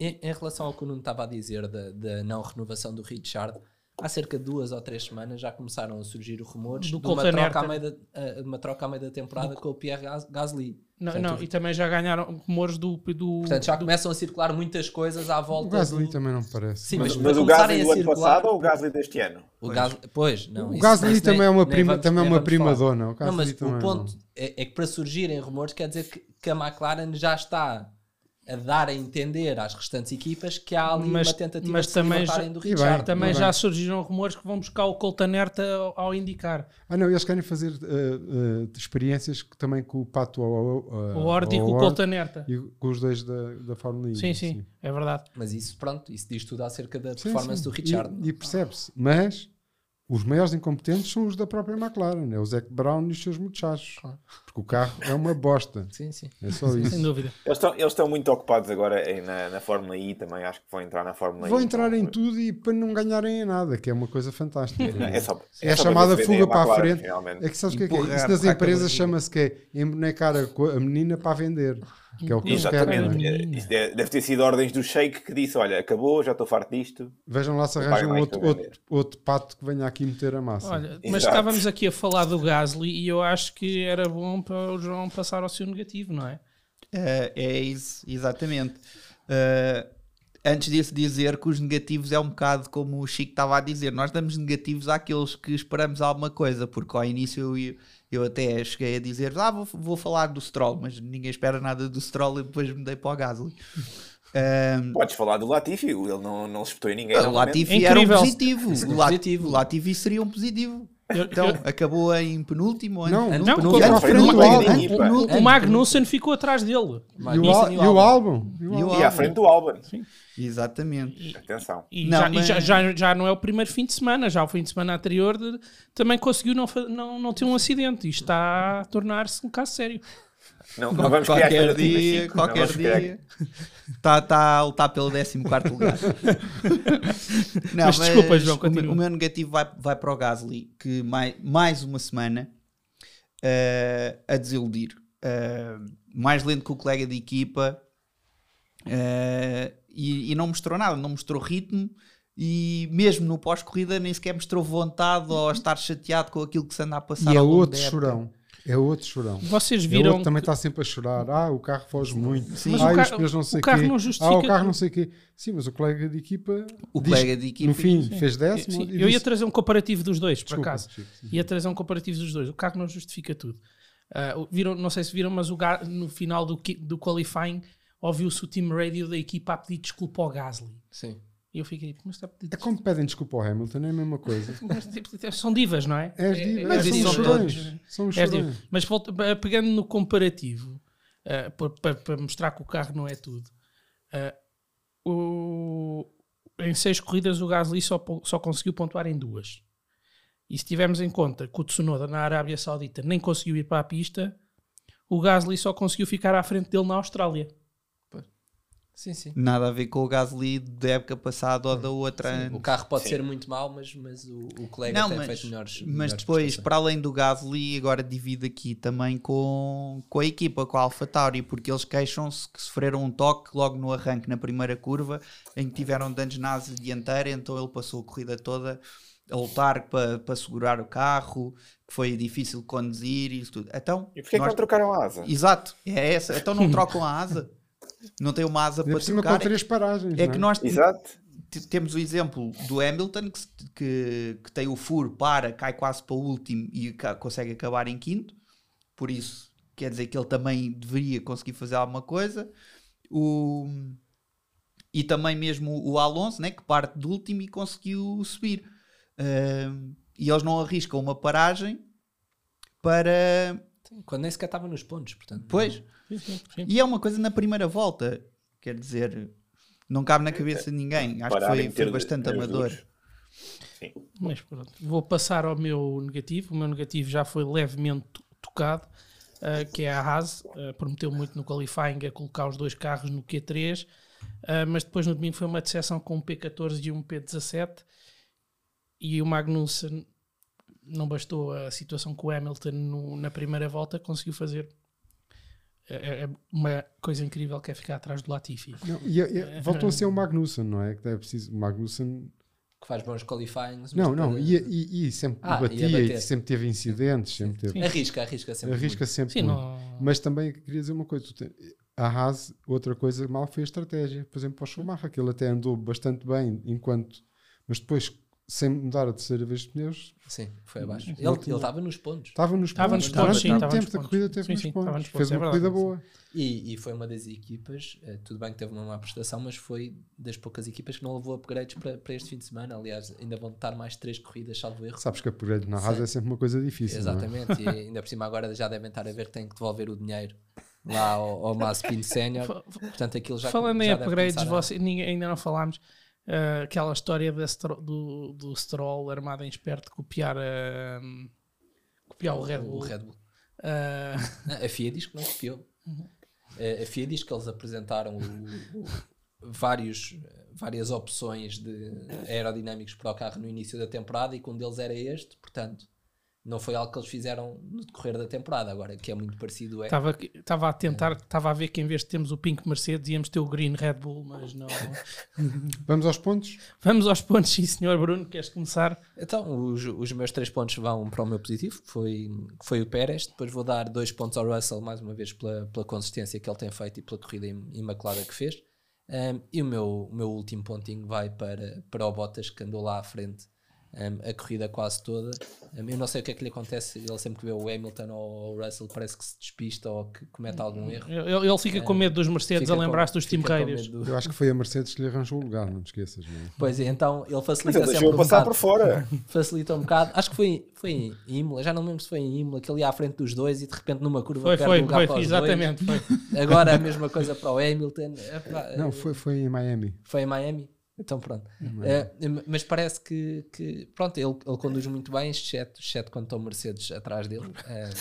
Em, em, relação ao que o Nuno estava a dizer da, da não renovação do Richard, há cerca de duas ou três semanas já começaram a surgir rumores do de uma troca, à meio da, uh, uma troca à meio da temporada do... com o Pierre Gasly. Não, Portanto, não, e também já ganharam rumores do. do Portanto, já do... começam a circular muitas coisas à volta. O Gasly do... também não parece. Sim, mas, mas, mas o Gasly do ano passado ou o Gasly deste ano? O Gasly, pois, não. O Gasly também nem, é uma prima, vamos, também é uma prima dona. não, mas o ponto é, é, que para surgirem rumores quer dizer que, que a McLaren já está a dar a entender às restantes equipas que há ali mas, uma tentativa mas de também se do Richard. Bem, também já surgiram rumores que vão buscar o Coltanerta ao, ao indicar. Ah não, eles querem fazer uh, uh, experiências também com o Pato ao, uh, o Ord e com o Coltanerta. E com os dois da, da Fórmula 1. Sim, sim, é verdade. Mas isso, pronto, isso diz tudo acerca da sim, performance sim. do Richard. E, e percebe-se, mas os maiores incompetentes são os da própria McLaren, é o Zac Brown e os seus muchachos. Claro. Porque o carro é uma bosta. Sim, sim. É só isso. Sem dúvida. Eles estão, eles estão muito ocupados agora na, na Fórmula I também. Acho que vão entrar na Fórmula vão I. Vão entrar em tudo e para não ganharem em nada, que é uma coisa fantástica. é, só, é, é a chamada fuga para a frente. Finalmente. É que sabes o que é que é? Isso nas empresas chama-se que é embonecar a, a menina para vender. Que é o que Exatamente. Querem, é? deve ter sido ordens do Sheik que disse: Olha, acabou, já estou farto disto. Vejam lá se arranjam outro, outro, outro, pato que venha aqui meter a massa. Olha, mas estávamos aqui a falar do Gasly e eu acho que era bom para o João passar ao seu negativo, não é? Uh, é isso, exatamente. Uh, antes disso, dizer que os negativos é um bocado como o Chico estava a dizer: nós damos negativos àqueles que esperamos alguma coisa, porque ao início eu eu até cheguei a dizer, ah, vou, vou falar do Stroll, mas ninguém espera nada do Stroll e depois me dei para o Gasly. Um, Podes falar do Latifi, ele não, não espetou em ninguém. O Latifi era um positivo. O Latifi seria um positivo. Então, acabou em penúltimo ano. Não, não, penúltimo, álbum. O Magnussen ficou atrás dele. E o, álbum. E à frente do álbum. Sim. Exatamente. E, Atenção. E, não, já, mas... já, já, já, não é o primeiro fim de semana, já o fim de semana anterior de, também conseguiu não, não, não ter um acidente. Isto está a tornar-se um caso sério. Não, não vamos qualquer dia, qualquer dia. Está tá a lutar pelo 14 lugar. não, mas, mas desculpa, João, continua. O, meu negativo vai, vai para o Gasly, que mais, mais uma semana uh, a desiludir. Uh, mais lento que o colega de equipa uh, e, e, não mostrou nada, não mostrou ritmo. E mesmo no pós-corrida nem sequer mostrou vontade ou estar chateado com aquilo que se anda a passar. E é outro chorão É outro chorão. Vocês viram. É outro também está sempre a chorar. Ah, o carro foge muito. Sim. Mas ah, o, ca não sei o carro quê. não justifica. Ah, o carro não sei o quê. Sim, mas o colega de equipa. O colega de equipa. No fim, sim. fez décimo. Eu ia trazer um comparativo dos dois, por acaso. Ia trazer um comparativo dos dois. O carro não justifica tudo. Uh, viram, não sei se viram, mas o no final do, do qualifying ouviu-se o team radio da equipa a pedir desculpa ao Gasly. Sim. E eu fiquei, mas está É como pedem desculpa ao Hamilton, é a mesma coisa. mas, tipo, são divas, não é? É as divas, mas é, são, chorões. São os chorões. Mas pegando no comparativo, uh, para, para, mostrar que o carro não é tudo, uh, o, em seis corridas o Gasly só, só conseguiu pontuar em duas. E se tivermos em conta que o Tsunoda na Arábia Saudita nem conseguiu ir para a pista, o Gasly só conseguiu ficar à frente dele na Austrália. Sim, sim. Nada a ver com o Gasly da época passada ou da outra. Sim, o carro pode sim. ser muito mau, mas, mas o, o colega não, tem mas, feito melhores. Mas melhores depois, para além do Gasly, agora divide aqui também com, com a equipa, com a AlphaTauri, porque eles queixam-se que sofreram um toque logo no arranque, na primeira curva, em que tiveram danos na asa dianteira, então ele passou a corrida toda a lutar para, para segurar o carro, que foi difícil conduzir e isso tudo. Então, e porquê nós... que não trocaram a asa? Exato, é essa. Então não trocam a asa não tem uma asa para cima com três paragens. É, é que nós Exato. temos o exemplo do Hamilton que, que, que, tem o furo, para, cai quase para o último e consegue acabar em quinto. Por isso, quer dizer que ele também deveria conseguir fazer alguma coisa. O, e também mesmo o Alonso, né, que parte do último e conseguiu subir. Uh, e eles não arriscam uma paragem para. Quando nem sequer estava nos pontos, portanto. Pois. Sim, sim, E é uma coisa na primeira volta, quer dizer, não cabe na cabeça de ninguém. Acho Parar que foi, foi bastante amador. Sim. Mas pronto, vou passar ao meu negativo. O meu negativo já foi levemente tocado, uh, que é a Haas. Uh, prometeu muito no qualifying a colocar os dois carros no Q3, uh, eh, mas depois no domingo foi uma decepção com um P14 e um P17. E o Magnussen não bastou a situação com o Hamilton no, na primeira volta, conseguiu fazer é, é, é uma coisa incrível que é ficar atrás do Latifi. Não, e, e, é, voltou a ser o Magnussen, não é? Que é preciso. O Magnussen. Que faz bons qualifying. Não, não, e, e, e sempre ah, batia, e sempre teve incidentes. Sempre teve. Arrisca, arrisca sempre. Arrisca muito. sempre. Sim, não... Mas também queria dizer uma coisa. A Haas, outra coisa mal foi a estratégia. Por exemplo, para o Schumacher, que ele até andou bastante bem enquanto. Mas depois sem mudar a terceira vez de pneus. Sim, foi abaixo. Ele estava nos pontos. Estava nos estava pontos. Nos pontos muito tempo da corrida teve sim, nos, sim, pontos. nos pontos. Fez é uma corrida boa. E, e, foi uma das equipas, uh, tudo bem que teve uma má prestação, mas foi das poucas equipas que não levou upgrades para, para este fim de semana. Aliás, ainda vão estar mais três corridas, salvo erro. Sabes que upgrade na Haas é sempre uma coisa difícil. É? Exatamente, é? e ainda por cima agora já devem estar a ver que têm que devolver o dinheiro lá ao, ao Maspin Sénior. Portanto, aquilo já Falando já em upgrades, você, ninguém, ainda não falámos. Uh, aquela história do, do Stroll armado em esperto copiar, uh, copiar o Red Bull. O Red Bull. Uh... A FIA diz que não copiou. Uhum. A FIA diz que eles apresentaram o, o, vários, várias opções de aerodinâmicos para o carro no início da temporada e que um deles era este, portanto não foi algo que eles fizeram no decorrer da temporada, agora que é muito parecido. É. Estava, estava a tentar, estava a ver que em vez de termos o Pink Mercedes íamos ter o Green Red Bull, mas não. Vamos aos pontos? Vamos aos pontos, sim, senhor Bruno, queres começar? Então, os, os meus três pontos vão para o meu positivo, que foi, que foi o Pérez. Depois vou dar dois pontos ao Russell, mais uma vez pela, pela consistência que ele tem feito e pela corrida imaculada que fez. Um, e o meu, o meu último pontinho vai para, para o Bottas, que andou lá à frente um, a corrida quase toda. Um, eu não sei o que é que lhe acontece, ele sempre que vê o Hamilton ou o Russell parece que se despista ou que comete algum erro. Ele, ele fica com medo dos Mercedes a lembrar-se dos Team Raiders. Do... Eu acho que foi a Mercedes que lhe arranjou o lugar, não te esqueças. Não é? Pois é, então ele facilita Mas ele sempre um passar bocado, por fora. Facilita um bocado. Acho que foi, foi em Imola, já não lembro se foi em Imola, que ele ia à frente dos dois e de repente numa curva foi, foi, lugar foi, para os exatamente, dois. Foi. Agora a mesma coisa para o Hamilton. Não, foi, foi em Miami. Foi em Miami? Então pronto. Uh, mas parece que, que pronto, ele, ele conduz muito bem, exceto, exceto quando estão Mercedes atrás dele. Uh,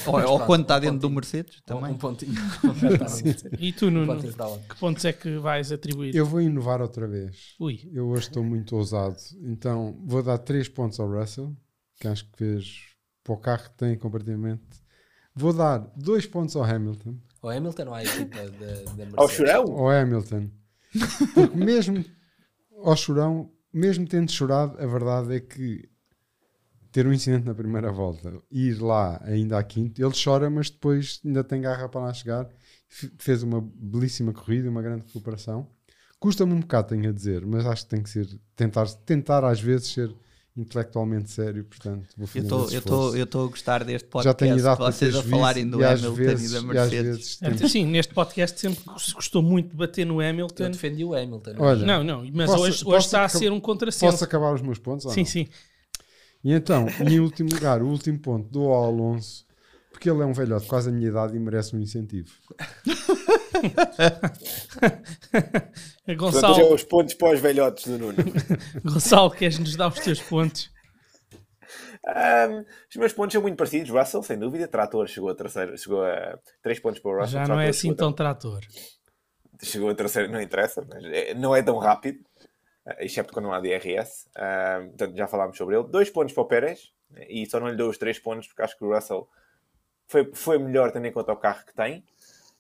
ou, ou pronto, quando está um dentro do Mercedes também. Um pontinho. e tu, Nuno, que pontos é que vais atribuir? Eu vou inovar outra vez. Ui. Eu hoje estou muito ousado. Então vou dar 3 pontos ao Russell, que acho que fez para o carro que tem comparativamente. Vou dar 2 pontos ao Hamilton. Ao Hamilton ou à equipa da Mercedes? Ao Churão? Ao Hamilton. Porque mesmo ao chorão, mesmo tendo chorado, a verdade é que ter um incidente na primeira volta, ir lá ainda à quinto, ele chora, mas depois ainda tem garra para lá chegar. Fez uma belíssima corrida, uma grande recuperação. Custa-me um bocado, tenho a dizer, mas acho que tem que ser tentar, tentar às vezes ser intelectualmente sério, portanto vou fazer Eu estou a gostar deste podcast, Já tenho idade vocês a falarem do Hamilton vezes, e da Mercedes. E vezes, Sim, neste podcast sempre gostou muito de bater no Hamilton. Eu defendi o Hamilton. Olha, não, não, mas posso, hoje, hoje está a ser um contrassenso. Posso acabar os meus pontos? Sim, sim. E então, em último lugar, o último ponto do Alonso, porque ele é um velhote quase a minha idade e merece um incentivo. Gonçalo, Portanto, os pontos para os velhotes do Nuno. Gonçalo, queres-nos dar os teus pontos? Um, os meus pontos são muito parecidos. Russell, sem dúvida. Trator chegou a terceiro, chegou a 3 pontos para o Russell. Já Trator não é assim tão trator. Chegou a terceiro, não interessa, mas é, não é tão rápido, eh, excepto quando não há DRS. Um, portanto, já falámos sobre ele. Dois pontos para o Pérez, e só não lhe dou os três pontos porque acho que o Russell foi, foi melhor tendo em conta o carro que tem.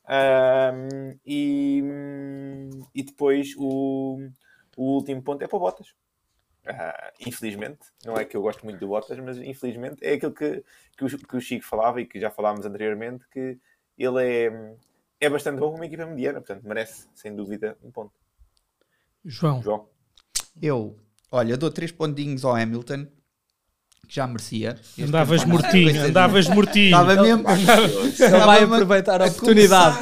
Um, e, e depois o, o último ponto é para o Bottas. Uh, infelizmente, não é que eu gosto muito do Bottas, mas infelizmente é aquilo que, que, o, que o Chico falava e que já falámos anteriormente, que ele é, é bastante bom como uma equipa mediana, portanto merece, sem dúvida, um ponto. João. João. Eu, olha, dou três pontinhos ao Hamilton, que já merecia. Andavas mortinho, andavas mortinho. Estava mesmo. Só vai aproveitar a oportunidade.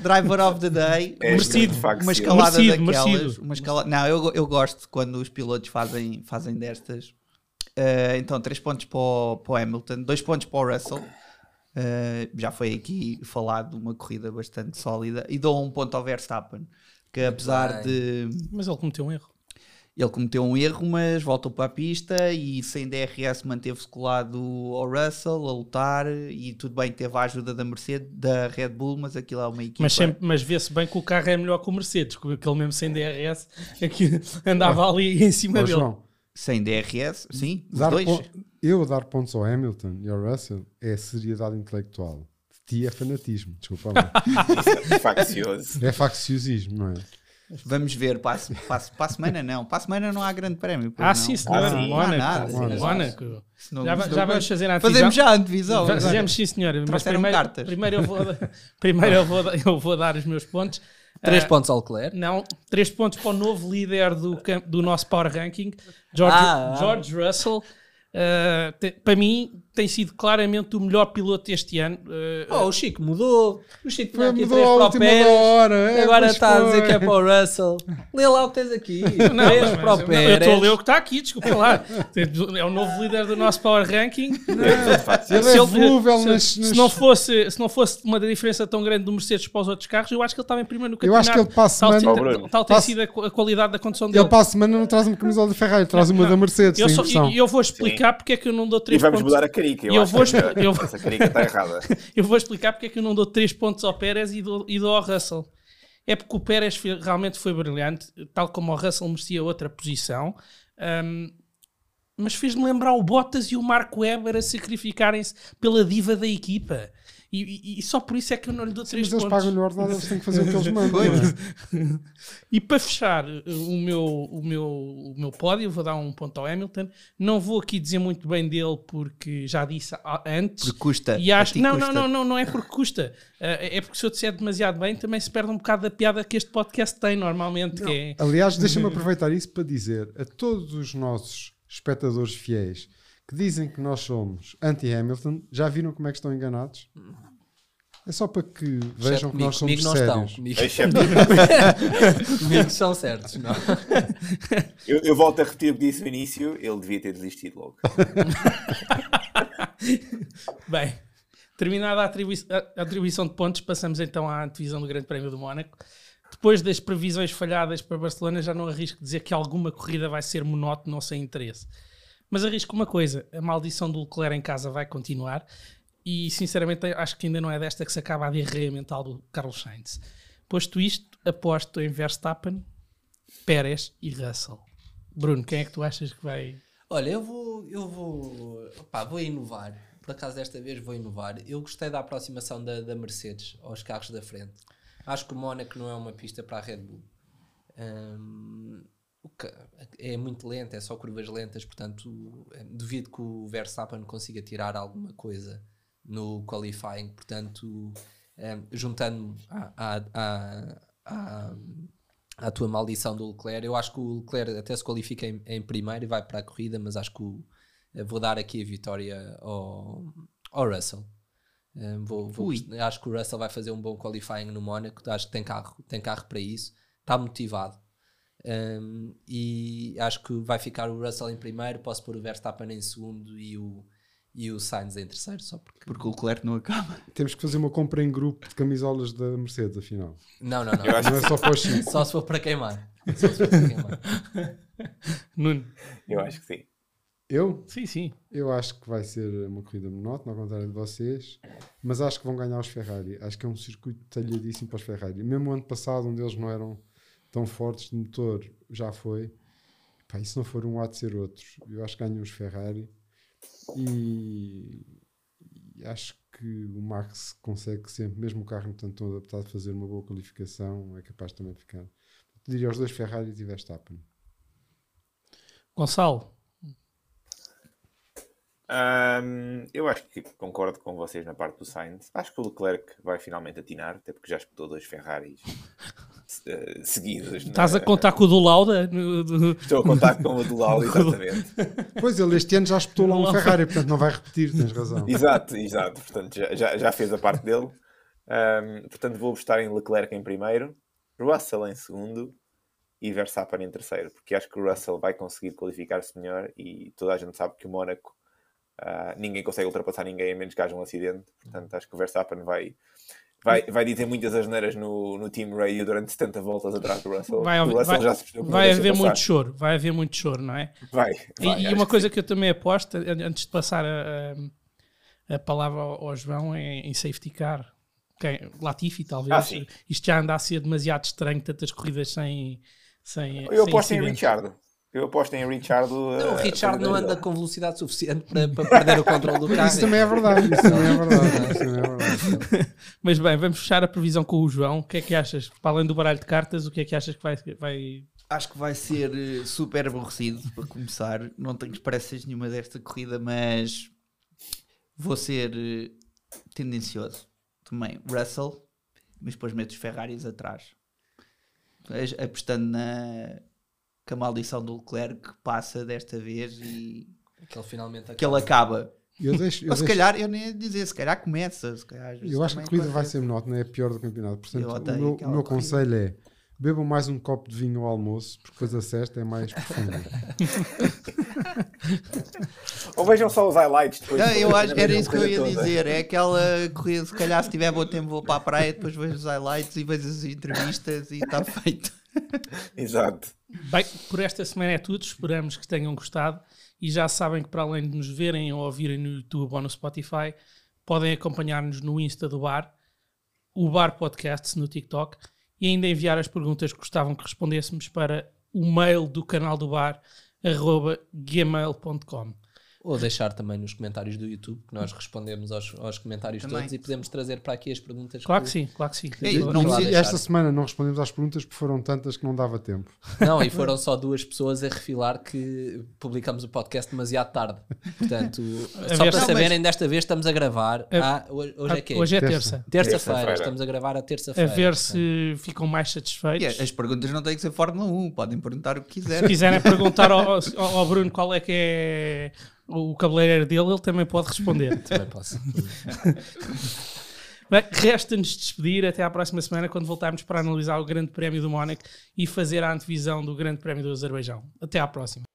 driver of the day. É merecido. Uma escalada merecido, daquelas. Merecido. Uma escalada, não, eu, eu gosto quando os pilotos fazem, fazem destas. Uh, então, 3 pontos para o, para o Hamilton, 2 pontos para o Russell. Uh, já foi aqui falado uma corrida bastante sólida. E dou um ponto ao Verstappen, que apesar de. Mas ele cometeu um erro. Ele cometeu um erro, mas voltou para a pista e sem DRS manteve-se colado ao Russell a lutar e tudo bem, teve a ajuda da Mercedes, da Red Bull, mas aquilo é uma equipa. Mas, sempre, mas vê-se bem que o carro é melhor que o Mercedes, porque aquele mesmo sem DRS é que andava ali em cima dele. João, sem DRS, sim, dar dois. eu dar pontos ao Hamilton e ao Russell é seriedade intelectual. De ti é fanatismo, desculpa lá. é faccioso. É facciosismo, não é? Vamos ver, para a, para, a semana não. Para a semana não há grande prémio. Ah, não. sim, senhor. Ah, sim. Mónaco. Mónaco. Já, já vamos fazer a antevisão. Fazemos já a antevisão. Fazemos, sim, senhor. Mas primeiro, cartas. primeiro, eu vou, primeiro eu, vou, eu vou dar os meus pontos. 3 uh, pontos ao Leclerc? Não, 3 pontos para o novo líder do, do nosso Power Ranking, George, ah, George Russell. Uh, te, para mim, tem sido claramente o melhor piloto este ano. Uh, oh, o Chico mudou. O Chico tinha aqui três para o Pérez. Hora, é, agora está a dizer que é para o Russell. Lê lá o que tens aqui. Não, três mas, para o Pérez. Eu estou a ler o que está aqui, desculpa lá. É o novo líder do nosso Power Ranking. Não, é se, nas, se, não fosse, se não fosse uma diferença tão grande do Mercedes para os outros carros, eu acho que ele estava em primeiro no campeonato. Eu acho que ele passa a semana... Tal, tem sido a, qualidade da condução dele. Ele para a semana não traz uma camisola de Ferrari, traz uma da Mercedes. Eu, só, eu vou explicar porque é que eu não dou 3 pontos. E vamos mudar a carica. Eu, eu vou eu, essa carica está errada. eu vou explicar porque é que eu não dou 3 pontos ao Pérez e dou, e dou ao Russell. É porque o Pérez realmente foi brilhante, tal como o Russell merecia outra posição. Um, mas fez-me lembrar o Bottas e o Marco Webber a sacrificarem-se pela diva da equipa. E, e, e, só por isso é que eu não lhe dou 3 pontos. Mas eles pagam no ordenado, eles têm que fazer o que eles mandam. É? e para fechar uh, o meu, o, meu, o meu pódio, vou dar um ponto ao Hamilton. Não vou aqui dizer muito bem dele porque já disse antes. Porque custa. E acho, não, custa. não, não, não, não é porque custa. Uh, é porque se eu disser demasiado bem, também se perde um bocado da piada que este podcast tem normalmente. É... Aliás, deixa-me aproveitar isso para dizer a todos os nossos espectadores fiéis que dizem que nós somos anti-Hamilton, já viram como é que estão enganados? É só para que vejam que nós somos comigo sérios. Estão, comigo. comigo são certos, não. Eu, eu, volto a repetir o que disse no início, ele devia ter desistido logo. Bem, terminada a, atribui a atribuição de pontos, passamos então à divisão do Grande Prémio do Mónaco. Depois das previsões falhadas para Barcelona, já não arrisco dizer que alguma corrida vai ser monótona ou sem interesse. Mas arrisco uma coisa: a maldição do Leclerc em casa vai continuar. E sinceramente acho que ainda não é desta que se acaba a diarreia mental do Carlos Sainz. Posto isto, aposto em Verstappen, Pérez e Russell. Bruno, quem é que tu achas que vai. Olha, eu vou. Eu vou. Opá, vou inovar. Por acaso desta vez vou inovar. Eu gostei da aproximação da, da Mercedes aos carros da frente. Acho que o Mónaco não é uma pista para a Red Bull. Um, é muito lento, é só curvas lentas, portanto, é, duvido que o Verstappen consiga tirar alguma coisa no qualifying, portanto, é, juntando à, à, à, à, tua maldição do Leclerc, eu acho que o Leclerc até se qualifica em, em primeiro e vai para a corrida, mas acho que o, vou dar aqui a vitória ao, ao Russell. Um, vou, vou, acho que o Russell vai fazer um bom qualifying no Mónaco. Acho que tem carro, tem carro para isso. Está motivado. Um, e acho que vai ficar o Russell em primeiro. Posso pôr o Verstappen em segundo e o, e o Sainz em terceiro. Só porque, porque o Leclerc não acaba. Temos que fazer uma compra em grupo de camisolas da Mercedes, afinal. Não, não, não. não é só para Só se for para queimar. Só se for para queimar. Nuno. Eu acho que sim. Eu? Sim, sim. Eu acho que vai ser uma corrida monótona, ao contrário de vocês, mas acho que vão ganhar os Ferrari. Acho que é um circuito talhadíssimo para os Ferrari. Mesmo ano passado, onde eles não eram tão fortes de motor, já foi. Pá, e se não for um, há de ser outro. Eu acho que ganham os Ferrari e, e acho que o Max consegue sempre, mesmo o carro não tanto tão adaptado, a fazer uma boa qualificação, é capaz também de ficar. Eu diria os dois Ferrari e Verstappen. Gonçalo, um, eu acho que concordo com vocês na parte do Sainz. Acho que o Leclerc vai finalmente atinar, até porque já espetou dois Ferraris uh, seguidos. Estás na... a contar com o do Lauda? Estou a contar com o do Lauda, exatamente. Pois ele este ano já espetou lá um Ferrari, portanto não vai repetir, tens razão. Exato, exato. Portanto já, já, já fez a parte dele. Um, portanto vou apostar em Leclerc em primeiro, Russell em segundo e Verstappen em terceiro, porque acho que o Russell vai conseguir qualificar-se melhor e toda a gente sabe que o Mónaco Uh, ninguém consegue ultrapassar ninguém a menos que haja um acidente. Portanto, acho que o Verstappen vai, vai, vai dizer muitas asneiras no, no Team Radio durante 70 voltas atrás do Russell. Vai, o Russell vai, já se vai haver passar. muito choro, vai haver muito choro, não é? Vai. vai e, e uma coisa que, que, eu também aposto, antes de passar a, a, a palavra ao, ao, João, é em safety car. Okay, Latifi, talvez. Ah, Isto já anda a ser demasiado estranho, tantas corridas sem. sem eu aposto em Richard. Eu aposto em Richard. Não, o eh, Richard não anda com velocidade suficiente para, para perder o controle do carro. Isso também é verdade. Isso também é verdade. Isso também é verdade. Mas bem, vamos fechar a previsão com o João. O que é que achas? Para além do baralho de cartas, o que é que achas que vai. vai... Acho que vai ser eh, super aborrecido para começar. Não tenho esperanças nenhuma desta corrida, mas vou ser eh, tendencioso também. Russell, mas depois meto os Ferraris atrás. Apostando na que a maldição do Leclerc passa desta vez e que ele finalmente acaba. que ele acaba. Eu deixo, eu Ou se deixo... calhar, eu nem ia dizer, se calhar começa. Se calhar, eu acho que a corrida vai ser monótona, é a pior do campeonato. Portanto, o meu, o meu conselho é bebam mais um copo de vinho ao almoço, porque depois a cesta é mais profunda. Ou vejam só os highlights depois. Não, eu acho que era isso que eu ia toda. dizer. É aquela corrida, se calhar se tiver bom tempo vou para a praia, depois vejo os highlights e vejo as entrevistas e está feito. Exato. Bem, por esta semana é tudo. Esperamos que tenham gostado. E já sabem que, para além de nos verem ou ouvirem no YouTube ou no Spotify, podem acompanhar-nos no Insta do Bar, o Bar Podcasts no TikTok e ainda enviar as perguntas que gostavam que respondêssemos para o mail do canal do Bar, gmail.com. Ou deixar também nos comentários do YouTube, que nós respondemos aos, aos comentários também. todos e podemos trazer para aqui as perguntas. Claro que, que sim, claro que sim. Ei, não, esta semana não respondemos às perguntas porque foram tantas que não dava tempo. Não, e foram só duas pessoas a refilar que publicamos o podcast demasiado tarde. Portanto, só para saberem, desta vez estamos a gravar. A, hoje, hoje é que Hoje é terça. Terça-feira, terça estamos a gravar a terça-feira. A ver se ficam mais satisfeitos. as perguntas não têm que ser Fórmula 1, podem perguntar o que quiserem. Se quiserem perguntar ao, ao Bruno qual é que é o cabeleireiro dele, ele também pode responder. também posso. resta-nos despedir até à próxima semana, quando voltarmos para analisar o Grande Prémio do Mónaco e fazer a antevisão do Grande Prémio do Azerbaijão. Até à próxima.